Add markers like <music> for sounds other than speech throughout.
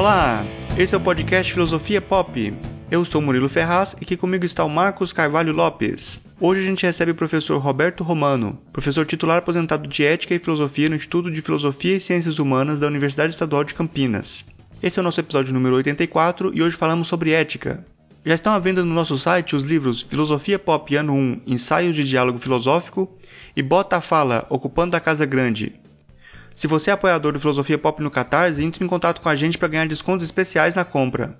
Olá, esse é o podcast Filosofia Pop. Eu sou Murilo Ferraz e aqui comigo está o Marcos Carvalho Lopes. Hoje a gente recebe o professor Roberto Romano, professor titular aposentado de Ética e Filosofia no Instituto de Filosofia e Ciências Humanas da Universidade Estadual de Campinas. Esse é o nosso episódio número 84 e hoje falamos sobre ética. Já estão à venda no nosso site os livros Filosofia Pop Ano 1 Ensaio de Diálogo Filosófico e Bota a Fala Ocupando a Casa Grande. Se você é apoiador do Filosofia Pop no Catarse, entre em contato com a gente para ganhar descontos especiais na compra.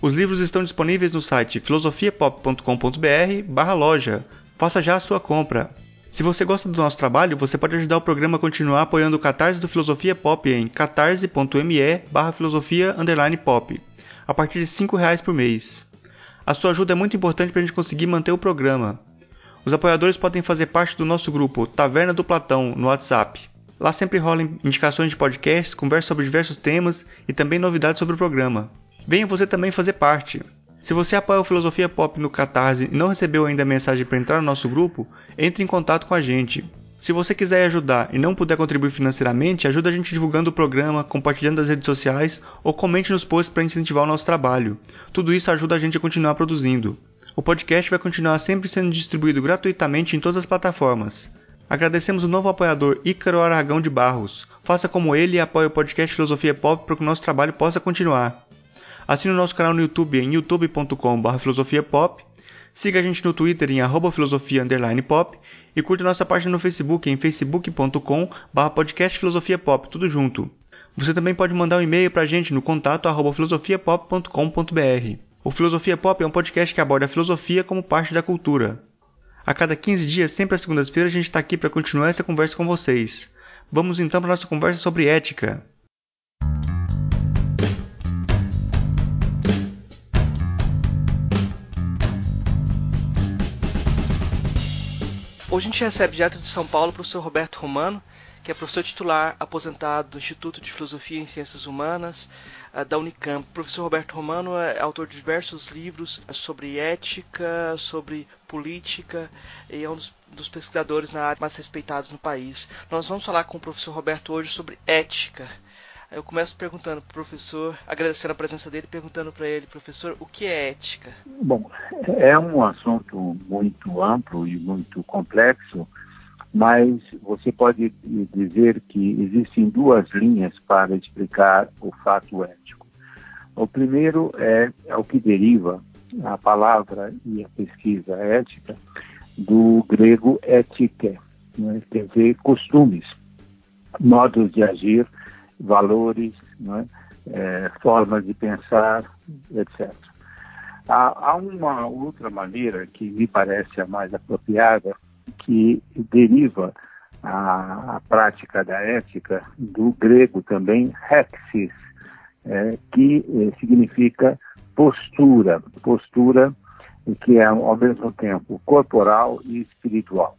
Os livros estão disponíveis no site filosofiapop.com.br loja. Faça já a sua compra. Se você gosta do nosso trabalho, você pode ajudar o programa a continuar apoiando o Catarse do Filosofia Pop em catarse.me barra filosofia pop, a partir de R$ reais por mês. A sua ajuda é muito importante para a gente conseguir manter o programa. Os apoiadores podem fazer parte do nosso grupo Taverna do Platão no WhatsApp. Lá sempre rolam indicações de podcasts, conversas sobre diversos temas e também novidades sobre o programa. Venha você também fazer parte. Se você apoia o Filosofia Pop no Catarse e não recebeu ainda a mensagem para entrar no nosso grupo, entre em contato com a gente. Se você quiser ajudar e não puder contribuir financeiramente, ajude a gente divulgando o programa, compartilhando nas redes sociais ou comente nos posts para incentivar o nosso trabalho. Tudo isso ajuda a gente a continuar produzindo. O podcast vai continuar sempre sendo distribuído gratuitamente em todas as plataformas. Agradecemos o novo apoiador Ícaro Aragão de Barros. Faça como ele e apoie o podcast Filosofia Pop para que o nosso trabalho possa continuar. Assine o nosso canal no YouTube em youtube.com.br filosofiapop. Siga a gente no Twitter em arroba filosofia pop e curta nossa página no Facebook em facebook.com.br podcast filosofia pop, tudo junto. Você também pode mandar um e-mail para a gente no contato filosofiapop.com.br. O Filosofia Pop é um podcast que aborda a filosofia como parte da cultura. A cada 15 dias, sempre às segundas-feiras, a gente está aqui para continuar essa conversa com vocês. Vamos então para nossa conversa sobre ética. Hoje a gente recebe direto de São Paulo o professor Roberto Romano, que é professor titular aposentado do Instituto de Filosofia e Ciências Humanas uh, da Unicamp. O professor Roberto Romano é autor de diversos livros sobre ética, sobre política e é um dos, dos pesquisadores na área mais respeitados no país. Nós vamos falar com o professor Roberto hoje sobre ética. Eu começo perguntando para o professor, agradecendo a presença dele, perguntando para ele, professor, o que é ética? Bom, é um assunto muito amplo e muito complexo, mas você pode dizer que existem duas linhas para explicar o fato ético. O primeiro é, é o que deriva a palavra e a pesquisa ética do grego etike, né? quer dizer, costumes, modos de agir, valores, né? é, formas de pensar, etc. Há, há, uma outra maneira que me parece a mais apropriada, que deriva a, a prática da ética do grego também, hexis, é, que é, significa postura, postura que é ao mesmo tempo corporal e espiritual.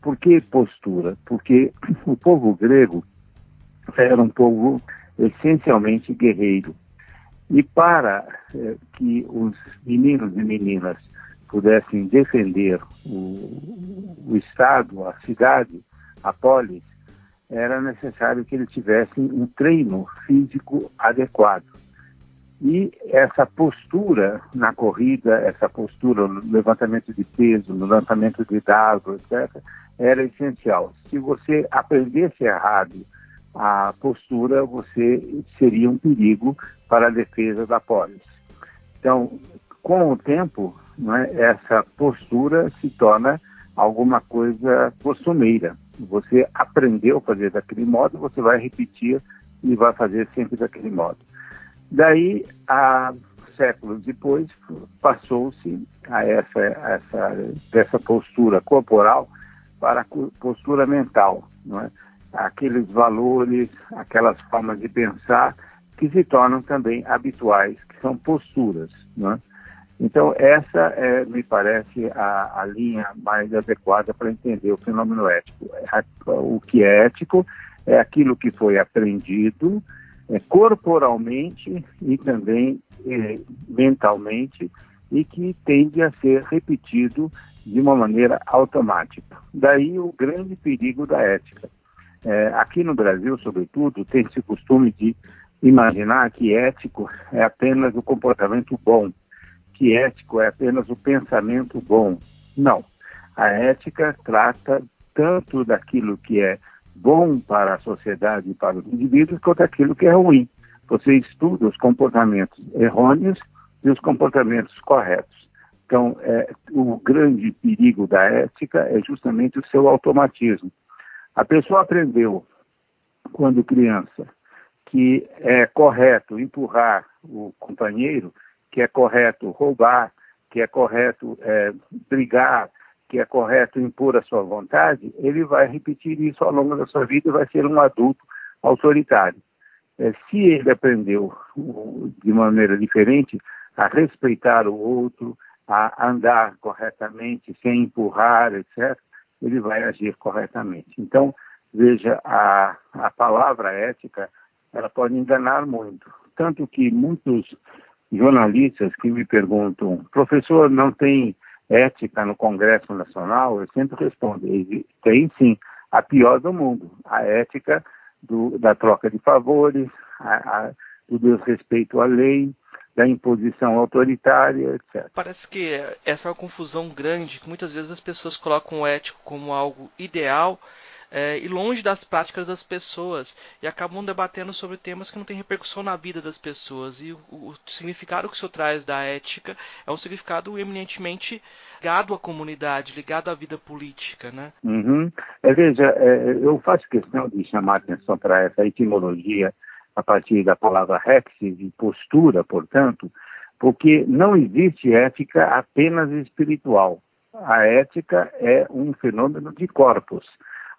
Por que postura? Porque o povo grego era um povo essencialmente guerreiro. E para eh, que os meninos e meninas pudessem defender o, o, Estado, a cidade, a polis, era necessário que eles tivessem um treino físico adequado. E essa postura na corrida, essa postura no levantamento de peso, no levantamento de dados, etc., era essencial. Se você aprendesse errado a postura, você seria um perigo para a defesa da polis. Então, com o tempo, né, essa postura se torna alguma coisa costumeira. Você aprendeu a fazer daquele modo, você vai repetir e vai fazer sempre daquele modo. Daí, há séculos depois, passou-se a essa, essa, dessa postura corporal para a postura mental. Não é? aqueles valores, aquelas formas de pensar que se tornam também habituais, que são posturas. Né? Então, essa é, me parece a, a linha mais adequada para entender o fenômeno ético. É, o que é ético é aquilo que foi aprendido é, corporalmente e também é, mentalmente e que tende a ser repetido de uma maneira automática. Daí o grande perigo da ética. É, aqui no Brasil, sobretudo, tem esse costume de imaginar que ético é apenas o comportamento bom, que ético é apenas o pensamento bom. Não. A ética trata tanto daquilo que é bom para a sociedade e para os indivíduos, quanto daquilo que é ruim. Você estuda os comportamentos errôneos e os comportamentos corretos. Então, é, o grande perigo da ética é justamente o seu automatismo. A pessoa aprendeu, quando criança, que é correto empurrar o companheiro, que é correto roubar, que é correto é, brigar, que é correto impor a sua vontade, ele vai repetir isso ao longo da sua vida e vai ser um adulto autoritário. É, se ele aprendeu de maneira diferente a respeitar o outro, a andar corretamente, sem empurrar, etc., ele vai agir corretamente. Então, veja, a, a palavra ética, ela pode enganar muito. Tanto que muitos jornalistas que me perguntam, professor, não tem ética no Congresso Nacional? Eu sempre respondo, tem sim, a pior do mundo, a ética do, da troca de favores, a, a, do desrespeito à lei, da imposição autoritária, etc. Parece que essa é uma confusão grande, que muitas vezes as pessoas colocam o ético como algo ideal é, e longe das práticas das pessoas e acabam debatendo sobre temas que não têm repercussão na vida das pessoas. E o, o significado que o senhor traz da ética é um significado eminentemente ligado à comunidade, ligado à vida política, né? Uhum. É, veja, é, eu faço questão de chamar atenção para essa etimologia a partir da palavra rex, de postura, portanto, porque não existe ética apenas espiritual. A ética é um fenômeno de corpos.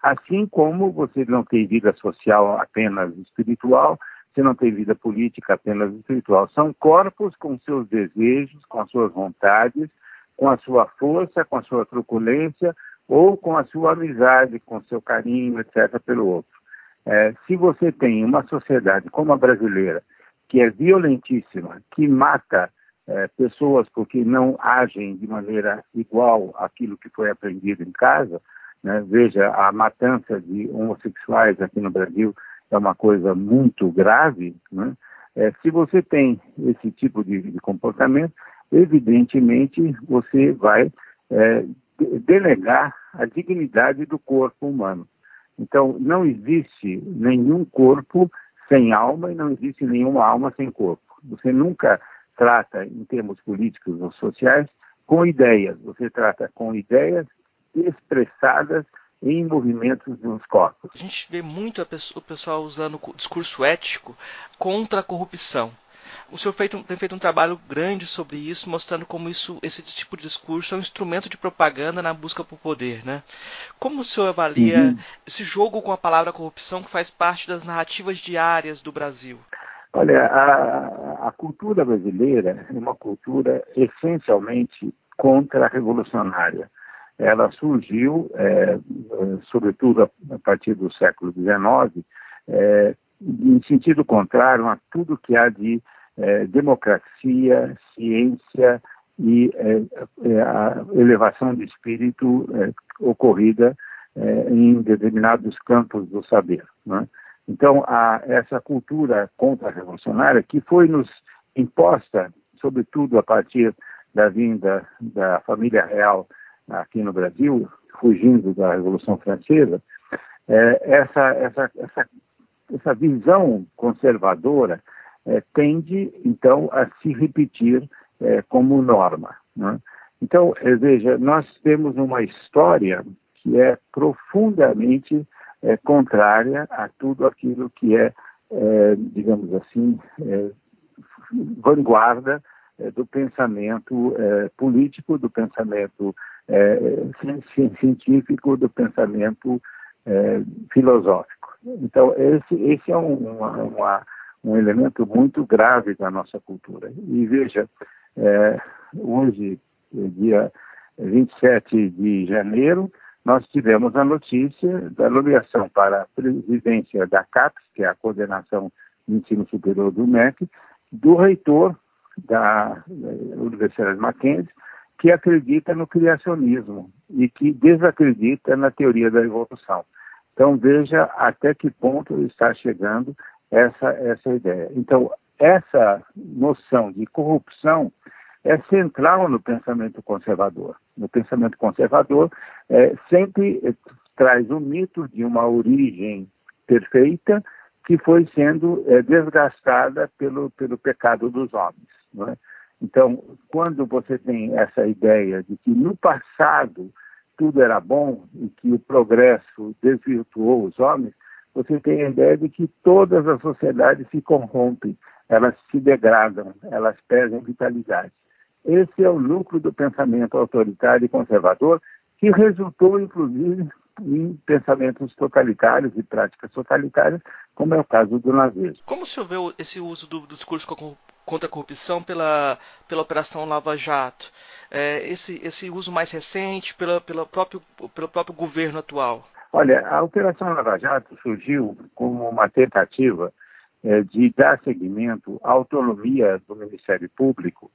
Assim como você não tem vida social apenas espiritual, você não tem vida política apenas espiritual. São corpos com seus desejos, com as suas vontades, com a sua força, com a sua truculência ou com a sua amizade, com seu carinho, etc., pelo outro. É, se você tem uma sociedade como a brasileira, que é violentíssima, que mata é, pessoas porque não agem de maneira igual àquilo que foi aprendido em casa, né? Veja, a matança de homossexuais aqui no Brasil é uma coisa muito grave. Né? É, se você tem esse tipo de, de, comportamento, evidentemente você vai é, delegar a dignidade do corpo humano. Então, não existe nenhum corpo sem alma e não existe nenhuma alma sem corpo. Você nunca trata, em termos políticos ou sociais, com ideias. Você trata com ideias expressadas em movimentos nos corpos. A gente vê muito o pessoal usando o discurso ético contra a corrupção. O senhor feito, tem feito um trabalho grande sobre isso, mostrando como isso, esse tipo de discurso é um instrumento de propaganda na busca por poder, né? Como o senhor avalia uhum. esse jogo com a palavra corrupção que faz parte das narrativas diárias do Brasil? Olha, a, a cultura brasileira é uma cultura essencialmente contra-revolucionária ela surgiu, é, sobretudo a, partir do século XIX, é, em sentido contrário a tudo que há de é, democracia, ciência e é, é, a elevação de espírito é, ocorrida em determinados campos do saber. Né? Então, a, essa cultura contra-revolucionária que foi nos imposta, sobretudo a partir da vinda da família real aqui no Brasil, fugindo da Revolução Francesa, é, essa, essa, essa, essa visão conservadora é, tende, então, a se repetir é, como norma. Né? Então, é, veja, nós temos uma história que é profundamente é, contrária a tudo aquilo que é, é digamos assim, vanguarda do pensamento político, do pensamento é, científico do pensamento é, filosófico. Então, esse, esse é um, uma, um elemento muito grave da nossa cultura. E veja, é, hoje, dia 27 de janeiro, nós tivemos a notícia da nomeação para a presidência da CAPES, que é a Coordenação de Ensino Superior do MEC, do reitor da Universidade Mackenzie, que acredita no criacionismo e que desacredita na teoria da evolução. Então veja até que ponto está chegando essa, essa ideia. Então, essa noção de corrupção é central no pensamento conservador. No pensamento conservador, é, sempre traz o mito de uma origem perfeita que foi sendo é, desgastada pelo, pelo pecado dos homens. É? Então, quando você tem essa ideia de que no passado tudo era bom e que o progresso desvirtuou os homens, você tem a ideia de que todas as sociedades se corrompem, elas se degradam, elas perdem vitalidade. Esse é o núcleo do pensamento autoritário e conservador, que resultou, inclusive, em pensamentos totalitários e práticas totalitárias, como é o caso do nazismo. Como se vê esse uso do, do discurso contra a corrupção pela, pela Operação Lava Jato? É, esse, esse uso mais recente pela, pela próprio, pelo próprio governo atual? Olha, a Operação Lava Jato surgiu como uma tentativa é, de dar seguimento à autonomia do Ministério Público,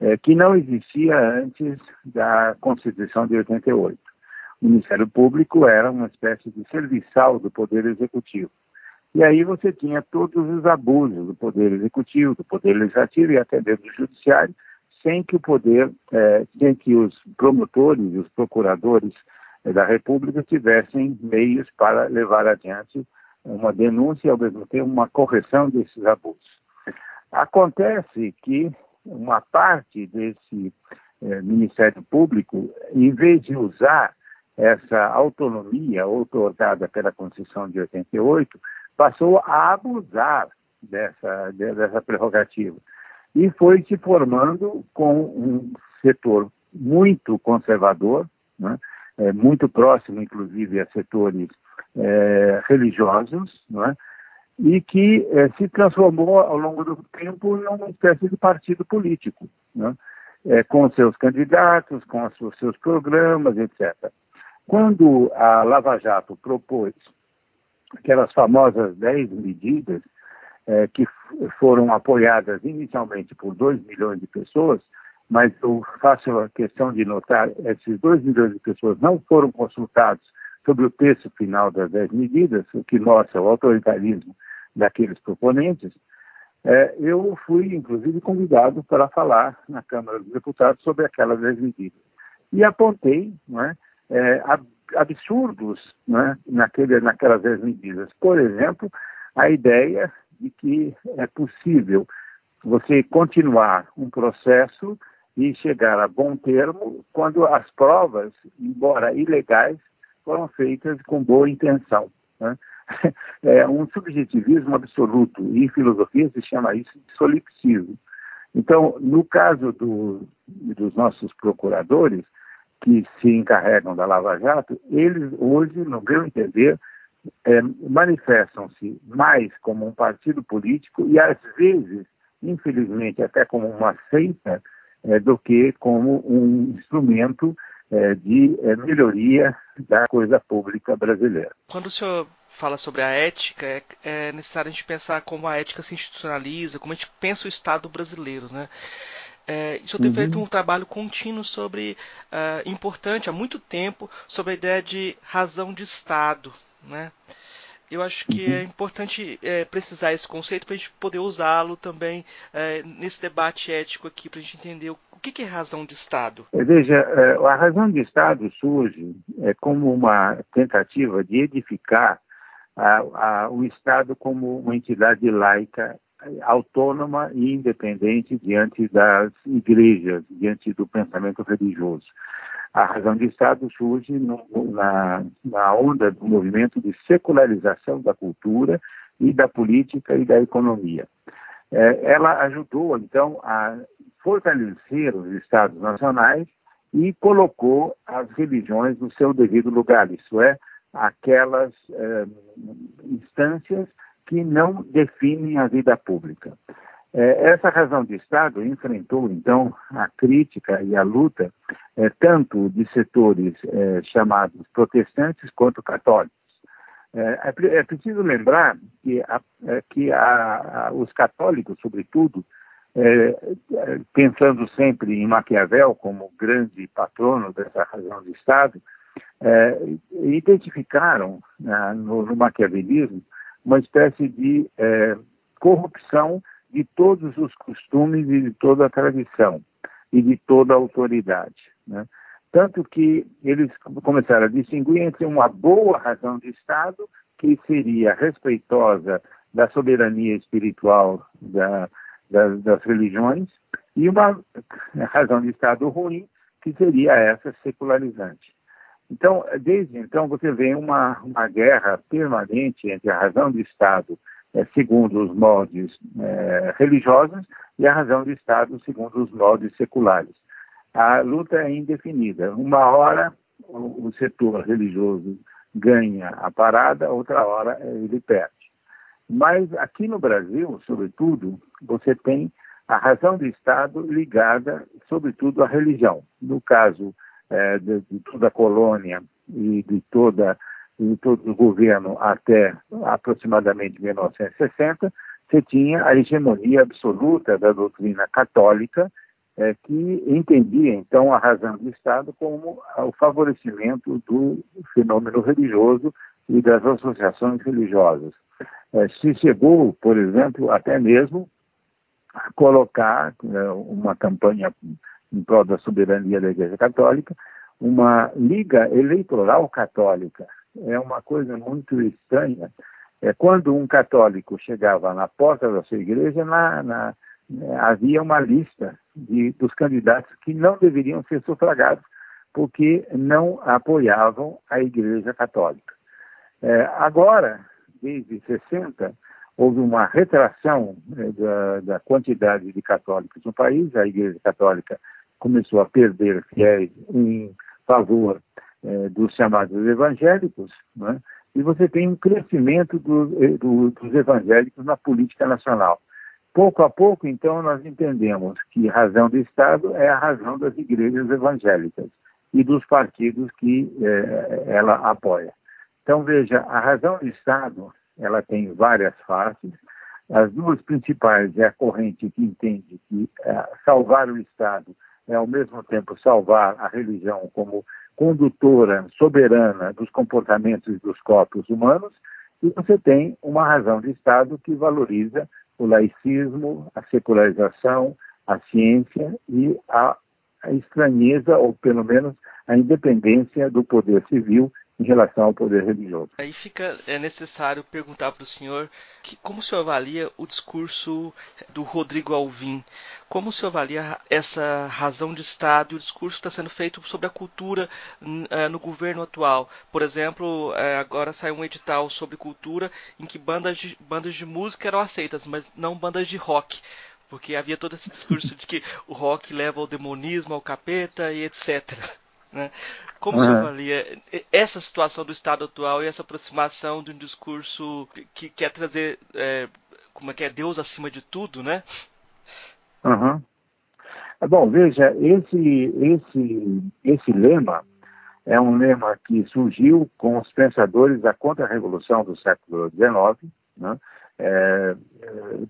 é, que não existia antes da Constituição de 88. O Ministério Público era uma espécie de serviçal do Poder Executivo. E aí você tinha todos os abusos do Poder Executivo, do Poder Legislativo e até mesmo do Judiciário, sem que o poder, é, sem que os promotores os procuradores é, da República tivessem meios para levar adiante uma denúncia e, ao mesmo tempo, uma correção desses abusos. Acontece que uma parte desse é, Ministério Público, em vez de usar essa autonomia outorgada pela Constituição de 88, passou a abusar dessa, dessa prerrogativa e foi se formando com um setor muito conservador, né, é, muito próximo, inclusive, a setores é, religiosos, né, e que é, se transformou ao longo do tempo em uma espécie de partido político, né, é, com seus candidatos, com seus programas, etc. Quando a Lava Jato propôs aquelas famosas 10 medidas é, que foram apoiadas inicialmente por 2 milhões de pessoas, mas eu faço a questão de notar, esses 2 milhões de pessoas não foram consultados sobre o texto final das 10 medidas, o que mostra o autoritarismo daqueles proponentes, é, eu fui, inclusive, convidado para falar na Câmara dos Deputados sobre aquelas 10 medidas. E apontei é, é, absurdos né, naquele, naquelas 10 medidas. Por exemplo, a ideia de que é possível você continuar um processo e chegar a bom termo quando as provas, embora ilegais, foram feitas com boa intenção. Né? <laughs> É um subjetivismo absoluto, e em filosofia se chama isso de solipsismo. Então, no caso do, dos nossos procuradores, que se encarregam da Lava Jato, eles hoje, no meu entender, é, manifestam-se mais como um partido político e, às vezes, infelizmente, até como uma seita, é, do que como um instrumento é, de é, melhoria da coisa pública brasileira. Quando o senhor fala sobre a ética, é, é necessário a gente pensar como a ética se institucionaliza, como a gente pensa o Estado brasileiro, né? É, isso tem uhum. feito um trabalho contínuo sobre uh, importante há muito tempo sobre a ideia de razão de Estado, né? Eu acho que uhum. é importante é, precisar esse conceito para a gente poder usá-lo também é, nesse debate ético aqui, para a gente entender o, o que, que, é razão de Estado. É, veja, é, a razão de Estado surge como uma tentativa de edificar a, a, o Estado como uma entidade laica autônoma e independente diante das igrejas, diante do pensamento religioso. A razão de Estado surge no, na, na onda do movimento de secularização da cultura e da política e da economia. É, ela ajudou, então, a fortalecer os Estados nacionais e colocou as religiões no seu devido lugar, isso é, aquelas é, instâncias que não definem a vida pública. É, essa razão de Estado enfrentou, então, a crítica e a luta é, tanto de setores é, chamados protestantes quanto católicos. É, é, é preciso lembrar que, a, é, que a, a, os católicos, sobretudo, pensando sempre em Maquiavel como grande patrono dessa razão de Estado, identificaram no, no maquiavelismo uma espécie de é, corrupção de todos os costumes e de toda a tradição e de toda a autoridade. Né? Tanto que eles começaram a distinguir entre uma boa razão de Estado, que seria respeitosa da soberania espiritual da, das, das religiões, e uma razão de Estado ruim, que seria essa secularizante. Então, desde então, você vê uma, uma guerra permanente entre a razão de Estado é, segundo os moldes é, religiosos e a razão de Estado segundo os moldes seculares. A luta é indefinida. Uma hora o, o setor religioso ganha a parada, outra hora ele perde. Mas aqui no Brasil, sobretudo, você tem a razão do Estado ligada, sobretudo, à religião. No caso é, de, de, toda a colônia e de, toda, de todo o governo até aproximadamente 1960, você tinha a hegemonia absoluta da doutrina católica, é, que entendia, então, a razão do Estado como o favorecimento do fenômeno religioso e das associações religiosas. É, se chegou, por exemplo, até mesmo colocar né, uma campanha em prol da soberania da Igreja Católica, uma liga eleitoral católica. É uma coisa muito estranha. É quando um católico chegava na porta da sua igreja, na, na, havia uma lista de, dos candidatos que não deveriam ser sufragados porque não apoiavam a Igreja Católica. É, agora, desde 60, houve uma retração né, da, da, quantidade de católicos no país, a Igreja Católica começou a perder fiéis em favor eh, dos chamados evangélicos, né, e você tem um crescimento do, eh, do, dos evangélicos na política nacional. Pouco a pouco, então, nós entendemos que razão do Estado é a razão das igrejas evangélicas e dos partidos que eh, ela apoia. Então, veja, a razão do Estado ela tem várias faces. As duas principais é a corrente que entende que salvar o Estado é ao mesmo tempo salvar a religião como condutora soberana dos comportamentos dos corpos humanos, e você tem uma razão de Estado que valoriza o laicismo, a secularização, a ciência e a, estranheza, ou pelo menos a independência do poder civil em relação ao poder religioso. Aí fica é necessário perguntar para o senhor que, como o senhor avalia o discurso do Rodrigo Alvim? Como o senhor avalia essa razão de Estado e o discurso que está sendo feito sobre a cultura uh, no governo atual? Por exemplo, uh, agora saiu um edital sobre cultura em que bandas de, bandas de música eram aceitas, mas não bandas de rock porque havia todo esse discurso de que o rock leva ao demonismo, ao capeta e etc. Né? Como uhum. você avalia essa situação do Estado atual e essa aproximação de um discurso que quer trazer, é, como é que é, Deus acima de tudo, né? Uhum. Bom, veja, esse, esse, esse lema é um lema que surgiu com os pensadores da contra-revolução do século XIX. Né? É,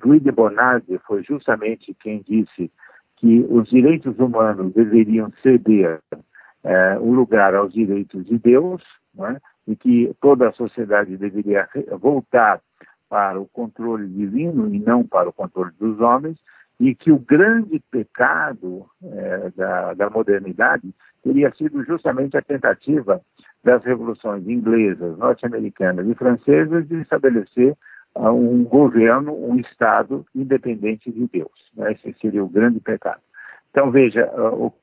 Louis de Bonardi foi justamente quem disse que os direitos humanos deveriam ceder é, um lugar aos direitos de Deus, é? e que toda a sociedade deveria voltar para o controle divino e não para o controle dos homens, e que o grande pecado é, da, da, modernidade teria sido justamente a tentativa das revoluções inglesas, norte-americanas e francesas de estabelecer uh, um governo, um Estado independente de Deus. Né? Esse seria o grande pecado. Então, veja, uh, o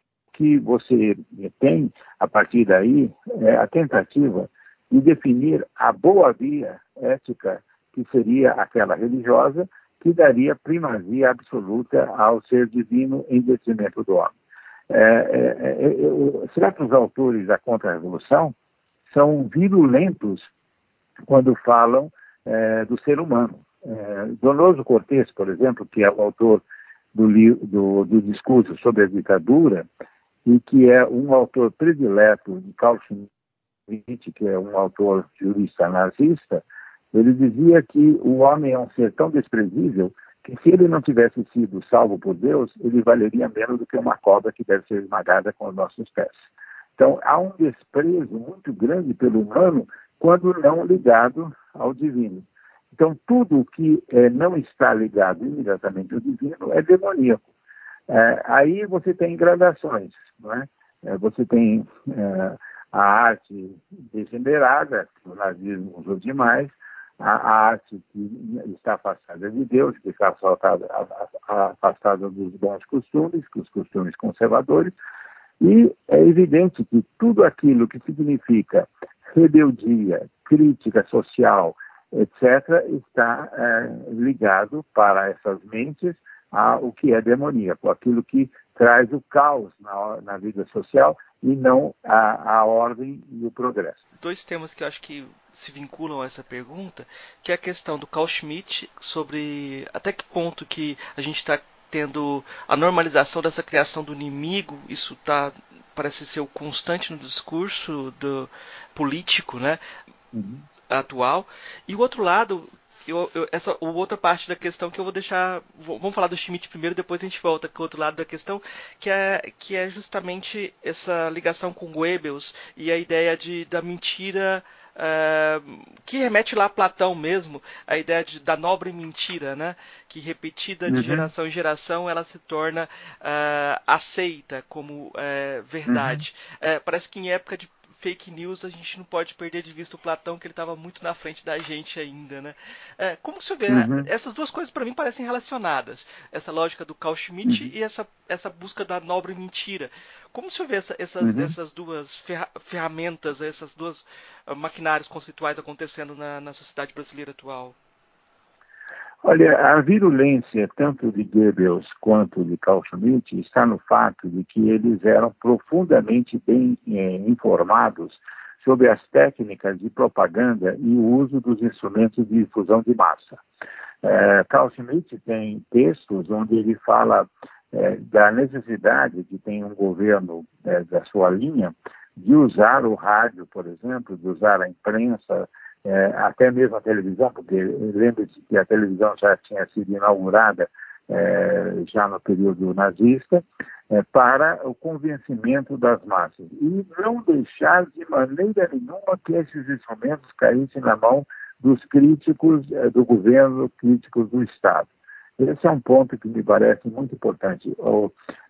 que você tem, a partir daí, é a tentativa de definir a boa via ética, que seria aquela religiosa, que daria primazia absoluta ao ser divino em detrimento do homem. É, é, é, certos autores da contra-revolução são virulentos quando falam é, do ser humano. É, Donoso Cortes, por exemplo, que é o autor do, do, do discurso sobre a ditadura, e que é um autor predileto de Carl Schmitt, que é um autor jurista nazista, ele dizia que o homem é um ser tão desprezível que se ele não tivesse sido salvo por Deus, ele valeria menos do que uma cobra que deve ser esmagada com os nossos pés. Então, há um desprezo muito grande pelo humano quando não ligado ao divino. Então, tudo que é, não está ligado imediatamente ao divino é demoníaco. É, aí você tem gradações, não é? você tem é, a arte degenerada, que o nazismo usou demais, a, a arte que está afastada de Deus, que está afastada, afastada dos bons costumes, os costumes conservadores, e é evidente que tudo aquilo que significa rebeldia, crítica social, etc., está é, ligado para essas mentes ao que é demoníaco, aquilo que traz o caos na, na vida social e não a, a, ordem e o progresso. Dois temas que eu acho que se vinculam a essa pergunta, que é a questão do Carl Schmitt sobre até que ponto que a gente está tendo a normalização dessa criação do inimigo, isso tá parece ser o constante no discurso do político, né? Uhum. atual e o outro lado eu, eu, essa outra parte da questão que eu vou deixar. Vamos falar do Schmidt primeiro, depois a gente volta com o outro lado da questão, que é, que é justamente essa ligação com Goebbels e a ideia de, da mentira. Uh, que remete lá a Platão mesmo, a ideia de, da nobre mentira, né? que repetida de uhum. geração em geração ela se torna uh, aceita como uh, verdade. Uhum. parece que em época de fake news, a gente não pode perder de vista o Platão, que ele estava muito na frente da gente ainda, né? É, como que você vê? Uhum. Essas duas coisas para mim parecem relacionadas. Essa lógica do Carl Schmitt uhum. e essa, essa busca da nobre mentira. Como você vê essa, essas, uhum. essas duas ferramentas, essas duas uh, maquinários conceituais acontecendo na, na sociedade brasileira atual? Olha, a virulência tanto de Goebbels quanto de Carl Schmitt está no fato de que eles eram profundamente bem é, informados sobre as técnicas de propaganda e o uso dos instrumentos de difusão de massa. É, Carl Schmitt tem textos onde ele fala é, da necessidade de ter um governo é, da sua linha de usar o rádio, por exemplo, de usar a imprensa, é, até mesmo a televisão, porque lembre-se que a televisão já tinha sido inaugurada é, já no período nazista, é, para o convencimento das massas. E não deixar de maneira nenhuma que esses instrumentos caíssem na mão dos críticos é, do governo, críticos do Estado. Esse é um ponto que me parece muito importante.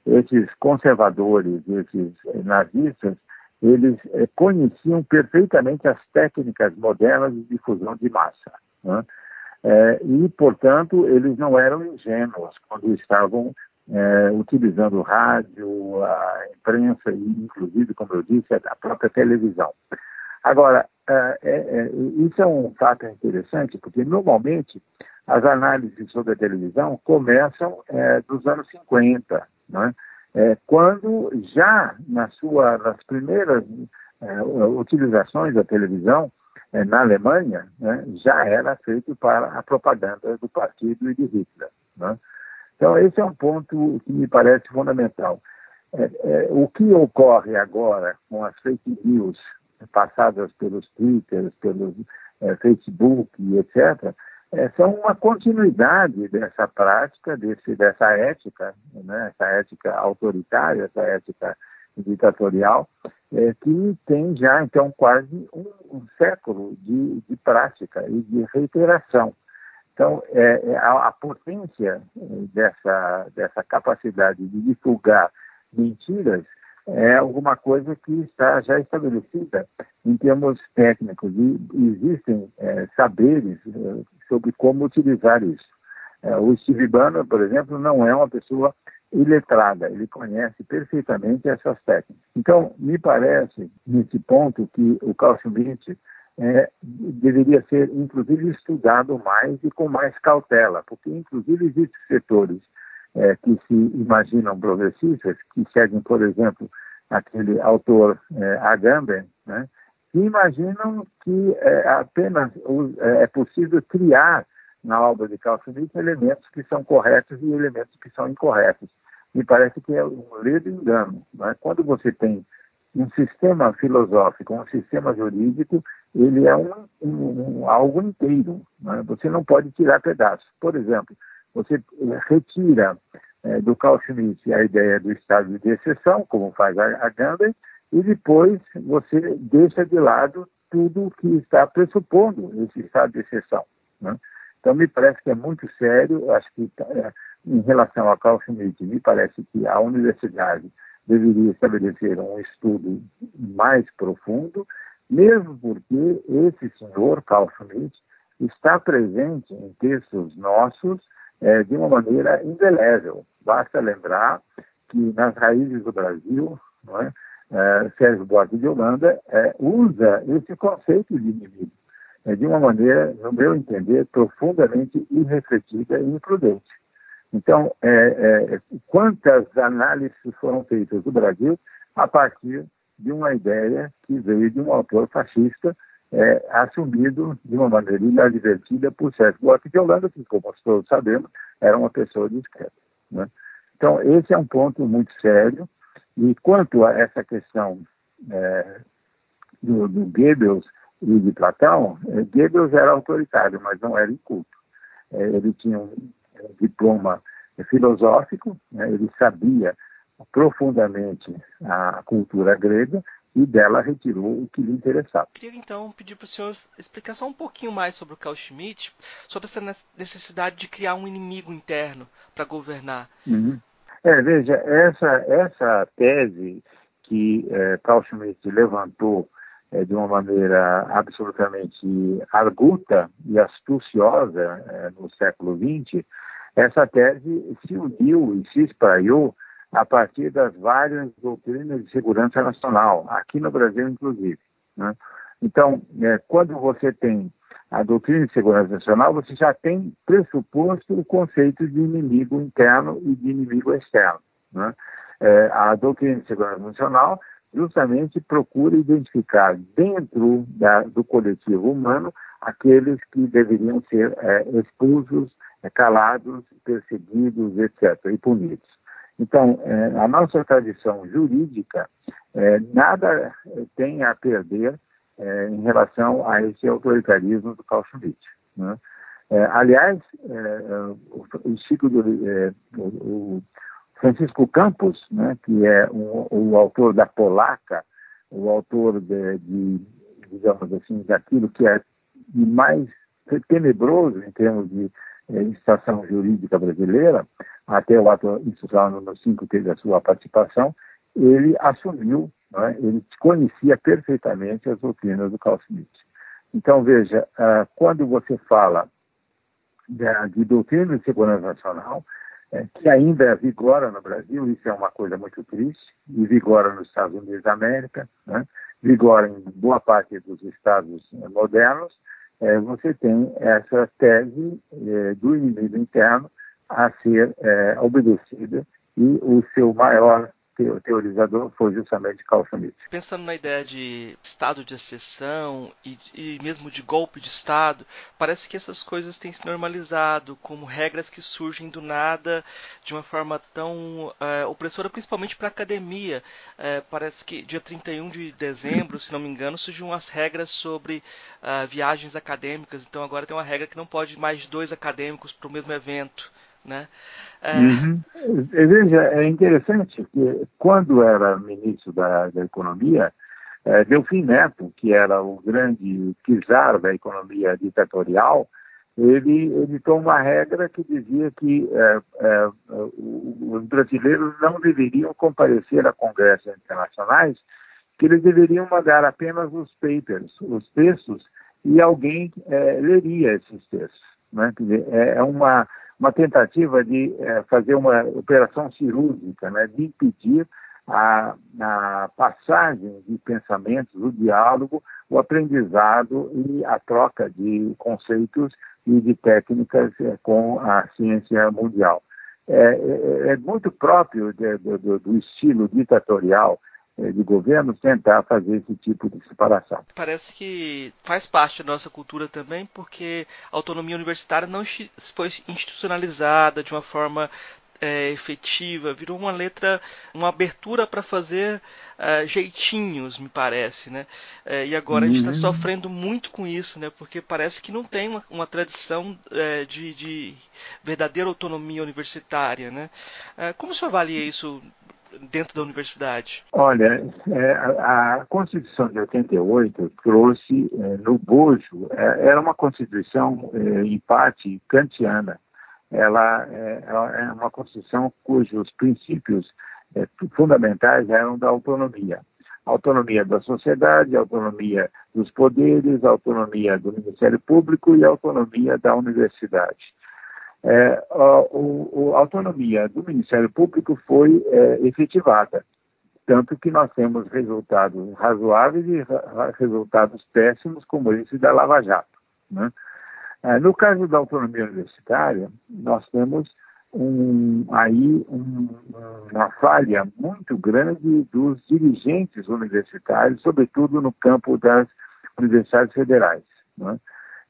esses conservadores, esses nazistas, eles eh, conheciam perfeitamente as técnicas modernas de difusão de massa. Né? Eh, e, portanto, eles não eram ingênuos quando estavam eh, utilizando rádio, a imprensa e, inclusive, como eu disse, a própria televisão. Agora, isso é um fato interessante, porque normalmente as análises sobre a televisão começam dos anos 50, né? É, quando já na sua, nas primeiras é, utilizações da televisão é, na Alemanha, né, já era feito para a propaganda do partido e de Hitler. Né? Então, esse é um ponto que me parece fundamental. É, é, o que ocorre agora com as fake news passadas pelos Twitter, pelos é, Facebook, etc., é, são uma continuidade dessa prática, desse, dessa ética, né, essa ética autoritária, essa ética ditatorial, é, que tem já, então, quase um, um século de, de, prática e de reiteração. Então, é, é a, a, potência é, dessa, dessa capacidade de divulgar mentiras é alguma coisa que está já estabelecida em termos técnicos e existem é, saberes é, sobre como utilizar isso. É, o Steve Bannon, por exemplo, não é uma pessoa iletrada, ele conhece perfeitamente essas técnicas. Então, me parece, nesse ponto, que o Carl Schmitt é, deveria ser, inclusive, estudado mais e com mais cautela, porque, inclusive, existem setores é, que se imaginam progressistas, que seguem, por exemplo, aquele autor é, Agamben, né, que imaginam que é, apenas é, é possível criar na obra de Carl elementos que são corretos e elementos que são incorretos. Me parece que é um ledo engano. Né? Quando você tem um sistema filosófico, um sistema jurídico, ele é um, um, um algo inteiro. Né? Você não pode tirar pedaços. Por exemplo, você retira é, do Carl Schmitt a ideia do estado de exceção, como faz a, a Gandhi, e depois você deixa de lado tudo que está pressupondo esse estado de exceção. Né? Então, me parece que é muito sério. Acho que, é, em relação ao Carl Schmitt, me parece que a universidade deveria estabelecer um estudo mais profundo, mesmo porque esse senhor, Carl Schmitt, está presente em textos nossos é, de uma maneira indelével. Basta lembrar que nas raízes do Brasil, é, é, Sérgio Buarque de Holanda é, usa esse conceito de inimigo é, de uma maneira, no meu entender, profundamente irrefletida e imprudente. Então, é, quantas análises foram feitas do Brasil a partir de uma ideia que veio de um autor fascista é, assumido de uma maneira inadvertida por Sérgio Buarque de Holanda, que, como todos sabemos, era uma pessoa discreta. Né? Então, esse é um ponto muito sério. E quanto a essa questão é, do, do Goebbels e de Platão, é, Goebbels era autoritário, mas não era inculto. É, ele tinha um, diploma filosófico, né? ele sabia profundamente a cultura grega e dela retirou o que lhe interessava. Queria então pedir para o senhor explicar só um pouquinho mais sobre o Carl Schmitt, sobre essa necessidade de criar um inimigo interno para governar. Uhum. É, veja, essa, essa tese que é, Carl Schmitt levantou é, de uma maneira absolutamente arguta e astuciosa é, no século XX, essa tese se uniu e se espraiou a partir das várias doutrinas de segurança nacional, aqui no Brasil, inclusive. Né? Então, é, quando você tem a doutrina de segurança nacional, você já tem pressuposto o conceito de inimigo interno e de inimigo externo. Né? É, a doutrina de segurança nacional justamente procura identificar dentro da, do coletivo humano aqueles que deveriam ser é, expulsos, é, calados, perseguidos, etc., e punidos. Então, é, a nossa tradição jurídica é, nada tem a perder é, em relação a esse autoritarismo do Schmitt. Né? É, aliás, é, o, Chico do, é, o, Francisco Campos, né, que é um, o autor da Polaca, o autor de, de, digamos assim, daquilo que é de mais tenebroso em termos de legislação jurídica brasileira, até o ato institucional número 5 teve a sua participação, ele assumiu, né, ele conhecia perfeitamente as doutrinas do Carl. Então, veja, uh, quando você fala de, de doutrina de segurança nacional, é, que ainda vigora no Brasil, isso é uma coisa muito triste, e vigora nos Estados Unidos da América, né, vigora em boa parte dos estados eh, modernos, é, você tem essa tese é, do inimigo interno a ser é, obedecida e o seu maior teorizador foi justamente Carl Schmitt. Pensando na ideia de estado de exceção e, e, mesmo de golpe de estado, parece que essas coisas têm se normalizado como regras que surgem do nada de uma forma tão é, opressora, principalmente para a academia. É, parece que dia 31 de dezembro, se não me engano, surgiram as regras sobre uh, viagens acadêmicas. Então agora tem uma regra que não pode mais dois acadêmicos para o mesmo evento. Né? É... Uhum. Veja, é interessante que quando era ministro da, da Economia, é, Delfim Neto, que era o grande czar da economia ditatorial, ele editou uma regra que dizia que é, é, os brasileiros não deveriam comparecer a congressos internacionais, que eles deveriam mandar apenas os papers, os textos, e alguém é, leria esses textos. Né? É, é uma uma tentativa de é, fazer uma operação cirúrgica, né, de impedir a, a, passagem de pensamentos, o diálogo, o aprendizado e a troca de conceitos e de técnicas é, com a ciência mundial. É, é, é muito próprio de, do, do estilo ditatorial de governos tentar fazer esse tipo de separação. Parece que faz parte da nossa cultura também, porque a autonomia universitária não foi institucionalizada de uma forma é, efetiva, virou uma letra, uma abertura para fazer uh, jeitinhos, me parece, né? E agora uhum. a gente está uhum. sofrendo muito com isso, né? Porque parece que não tem uma, uma tradição de, de, verdadeira autonomia universitária, né? como o senhor avalia isso dentro da universidade? Olha, é, a, Constituição de 88 trouxe é, no bojo, é, era uma Constituição, em parte, kantiana. Ela, é, uma Constituição cujos princípios fundamentais eram da autonomia. Autonomia da sociedade, autonomia dos poderes, autonomia do Ministério Público e autonomia da universidade. É, a, a, autonomia do Ministério Público foi é, efetivada, tanto que nós temos resultados razoáveis e resultados péssimos, como esse da Lava Jato. Né? É, no caso da autonomia universitária, nós temos um, aí um, uma falha muito grande dos dirigentes universitários, sobretudo no campo das universidades federais. Né?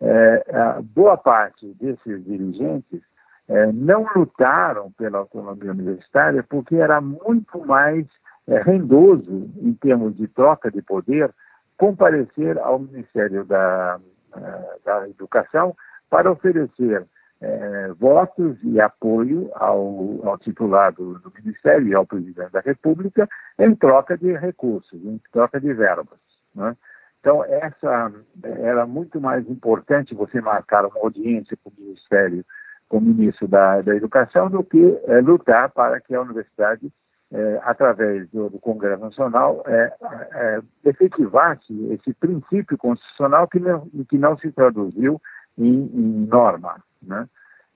É, boa parte desses dirigentes é, não lutaram pela autonomia universitária porque era muito mais é, rendoso, em termos de troca de poder, comparecer ao Ministério da, é, da Educação para oferecer é, votos e apoio ao, ao titular do, do, Ministério e ao presidente da República em troca de recursos, em troca de verbas. Né? Então, essa era muito mais importante você marcar uma audiência com o Ministério, com o ministro da, da Educação, do que é, lutar para que a universidade, é, através do, do, Congresso Nacional, é, efetivasse esse princípio constitucional que não, que não se traduziu em, em norma. Né?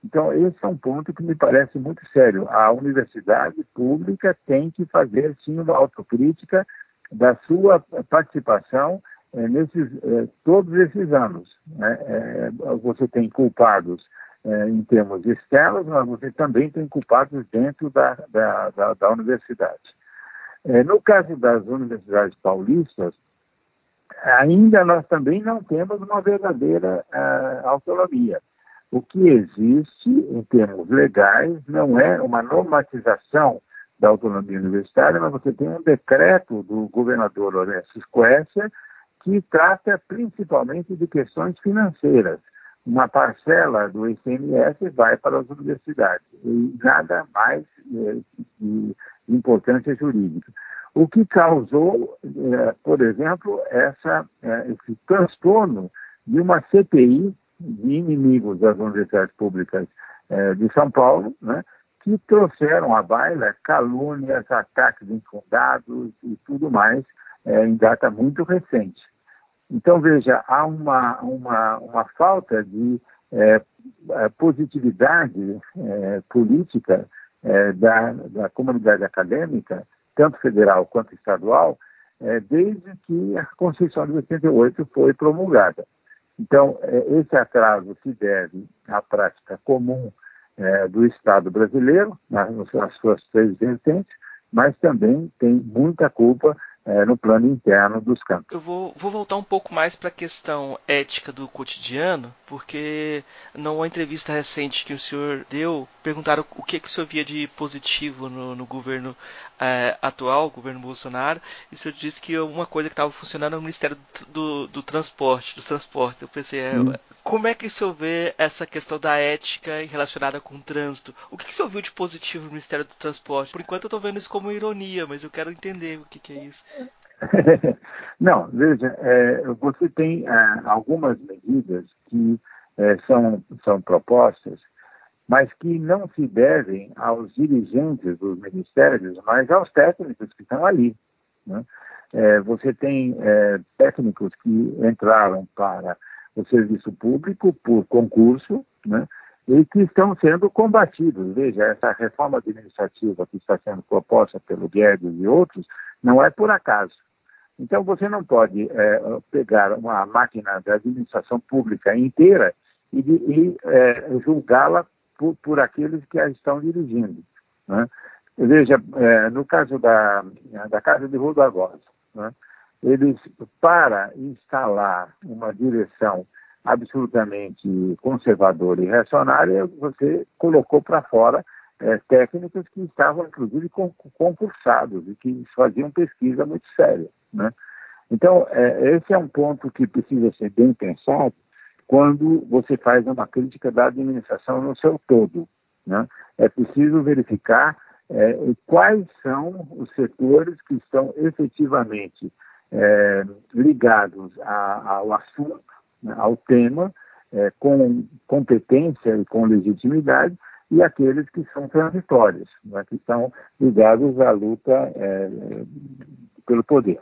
Então, esse é um ponto que me parece muito sério. A universidade pública tem que fazer, sim, uma autocrítica da sua participação é, nesses, é, todos esses anos. Né? É, você tem culpados é, em termos externos, mas você também tem culpados dentro da, da, da, da universidade. É, no caso das universidades paulistas, ainda nós também não temos uma verdadeira uh, autonomia. O que existe, em termos legais, não é uma normatização da autonomia universitária, mas você tem um decreto do governador Orestes Quercia que trata principalmente de questões financeiras. Uma parcela do ICMS vai para as universidades e nada mais é, de importância jurídica. O que causou, é, por exemplo, essa, é, esse transtorno de uma CPI de inimigos das universidades públicas de São Paulo, né, que trouxeram à baila calúnias, ataques infundados e tudo mais é, em data muito recente. Então, veja, há uma, uma, uma falta de é, é, positividade é, política é, da, da comunidade acadêmica, tanto federal quanto estadual, é, desde que a Constituição de 88 foi promulgada. Então, esse atraso se deve à prática comum do Estado brasileiro, nas, nas suas três vertentes, mas também tem muita culpa é, no plano interno dos campos. Eu vou, vou voltar um pouco mais para a questão ética do cotidiano, porque numa entrevista recente que o senhor deu, perguntaram o que, que o senhor via de positivo no, no governo é, atual, o governo Bolsonaro, e o senhor disse que uma coisa que estava funcionando é o Ministério do, do, Transporte, dos Transportes. Eu pensei, é, como é que o senhor vê essa questão da ética relacionada com o trânsito? O que, que o senhor viu de positivo no Ministério do Transporte? Por enquanto eu estou vendo isso como ironia, mas eu quero entender o que, que é isso. <laughs> Não, veja, é, você tem é, algumas medidas que é, são, são propostas, mas que não se devem aos dirigentes dos ministérios, mas aos técnicos que estão ali. Né? É, você tem é, técnicos que entraram para o serviço público por concurso, né? e que estão sendo combatidos. Veja, essa reforma administrativa que está sendo proposta pelo Guedes e outros não é por acaso. Então, você não pode é, pegar uma máquina da administração pública inteira e, e é, julgá-la por, por, aqueles que a estão dirigindo. Né? Veja, é, no caso da, da Casa de Agosto, né? eles, para instalar uma direção absolutamente conservadora e reacionária, você colocou para fora é, técnicos que estavam, inclusive, concursados e que faziam pesquisa muito séria. Né? Então, é, esse é um ponto que precisa ser bem pensado quando você faz uma crítica da administração no seu todo. Né? É preciso verificar é, quais são os setores que estão efetivamente é, ligados a, ao assunto, ao tema, é, com competência e com legitimidade, e aqueles que são transitórios, né, que estão ligados à luta é, pelo poder.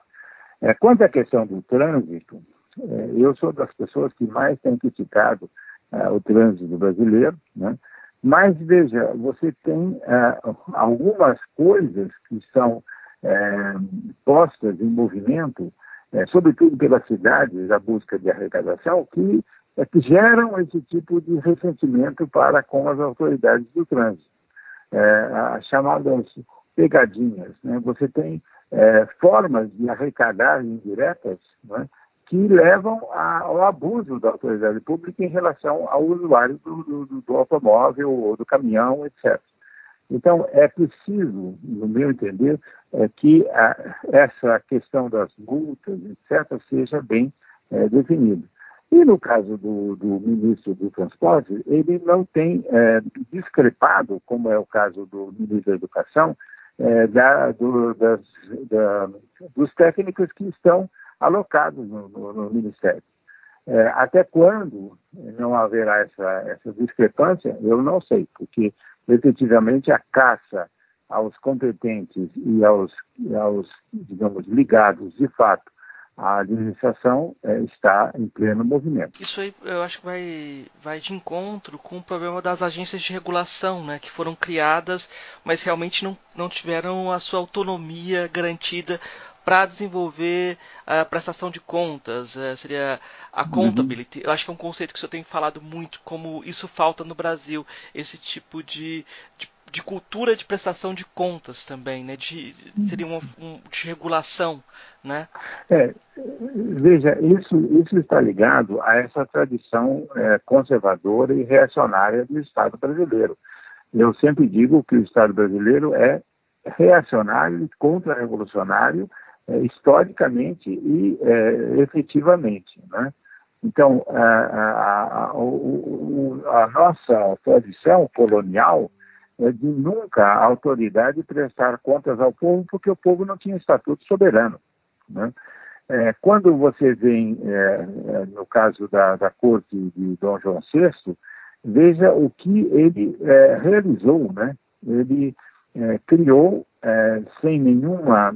É, quanto à questão do trânsito, é, eu sou das pessoas que mais têm criticado é, o trânsito brasileiro, né? mas veja, você tem é, algumas coisas que são é, postas em movimento, sobretudo pelas cidades, a busca de arrecadação, que é que geram esse tipo de ressentimento para com as autoridades do trânsito. É, as chamadas pegadinhas. Né? Você tem é, formas de arrecadar indiretas né, que levam a, ao abuso da autoridade pública em relação ao usuário do, do, do automóvel ou do caminhão, etc. Então, é preciso, no meu entender, é, que a, essa questão das multas, etc., seja bem é, definida. E no caso do, do, ministro do Transporte, ele não tem é, discrepado, como é o caso do ministro da Educação, é, da, do, das, da, dos técnicos que estão alocados no, no, no Ministério. É, até quando não haverá essa, essa discrepância, eu não sei, porque efetivamente a caça aos competentes e aos, aos digamos, ligados de fato a administração é, está em pleno movimento. Isso aí eu acho que vai, vai de encontro com o problema das agências de regulação, né, que foram criadas, mas realmente não, não tiveram a sua autonomia garantida para desenvolver a prestação de contas, uh, seria a accountability. Uhum. Eu acho que é um conceito que o senhor tem falado muito, como isso falta no Brasil, esse tipo de, de de cultura de prestação de contas também, né? De, seria uma um, de regulação, né? É, veja, isso, isso está ligado a essa tradição é, conservadora e reacionária do Estado brasileiro. Eu sempre digo que o Estado brasileiro é reacionário e contra-revolucionário é, historicamente e é, efetivamente, né? Então, a, a, a, a, nossa tradição colonial de nunca a autoridade prestar contas ao povo, porque o povo não tinha estatuto soberano. Né? É, quando você vem, é, é no caso da, da corte de Dom João VI, veja o que ele é, realizou. Né? Ele é, criou, é, sem nenhuma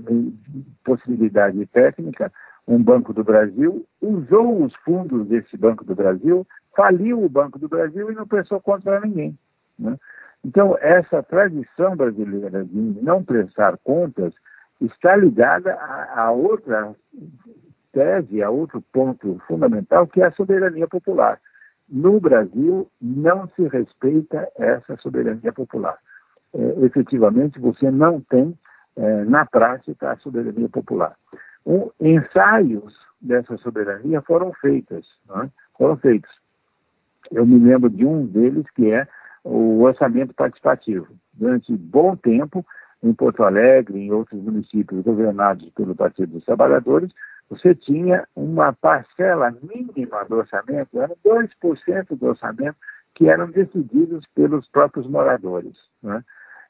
possibilidade técnica, um Banco do Brasil, usou os fundos desse Banco do Brasil, faliu o Banco do Brasil e não prestou conta a ninguém. Né? Então, essa tradição brasileira de não prestar contas está ligada a, a outra tese, a outro ponto fundamental, que é a soberania popular. No Brasil, não se respeita essa soberania popular. É, efetivamente, você não tem, é, na prática, a soberania popular. Ensaios dessa soberania foram feitos, é? foram feitos. Eu me lembro de um deles que é o orçamento participativo. Durante bom tempo, em Porto Alegre, em outros municípios governados pelo Partido dos Trabalhadores, você tinha uma parcela mínima do orçamento, era 2% do orçamento, que eram decididos pelos próprios moradores. Né?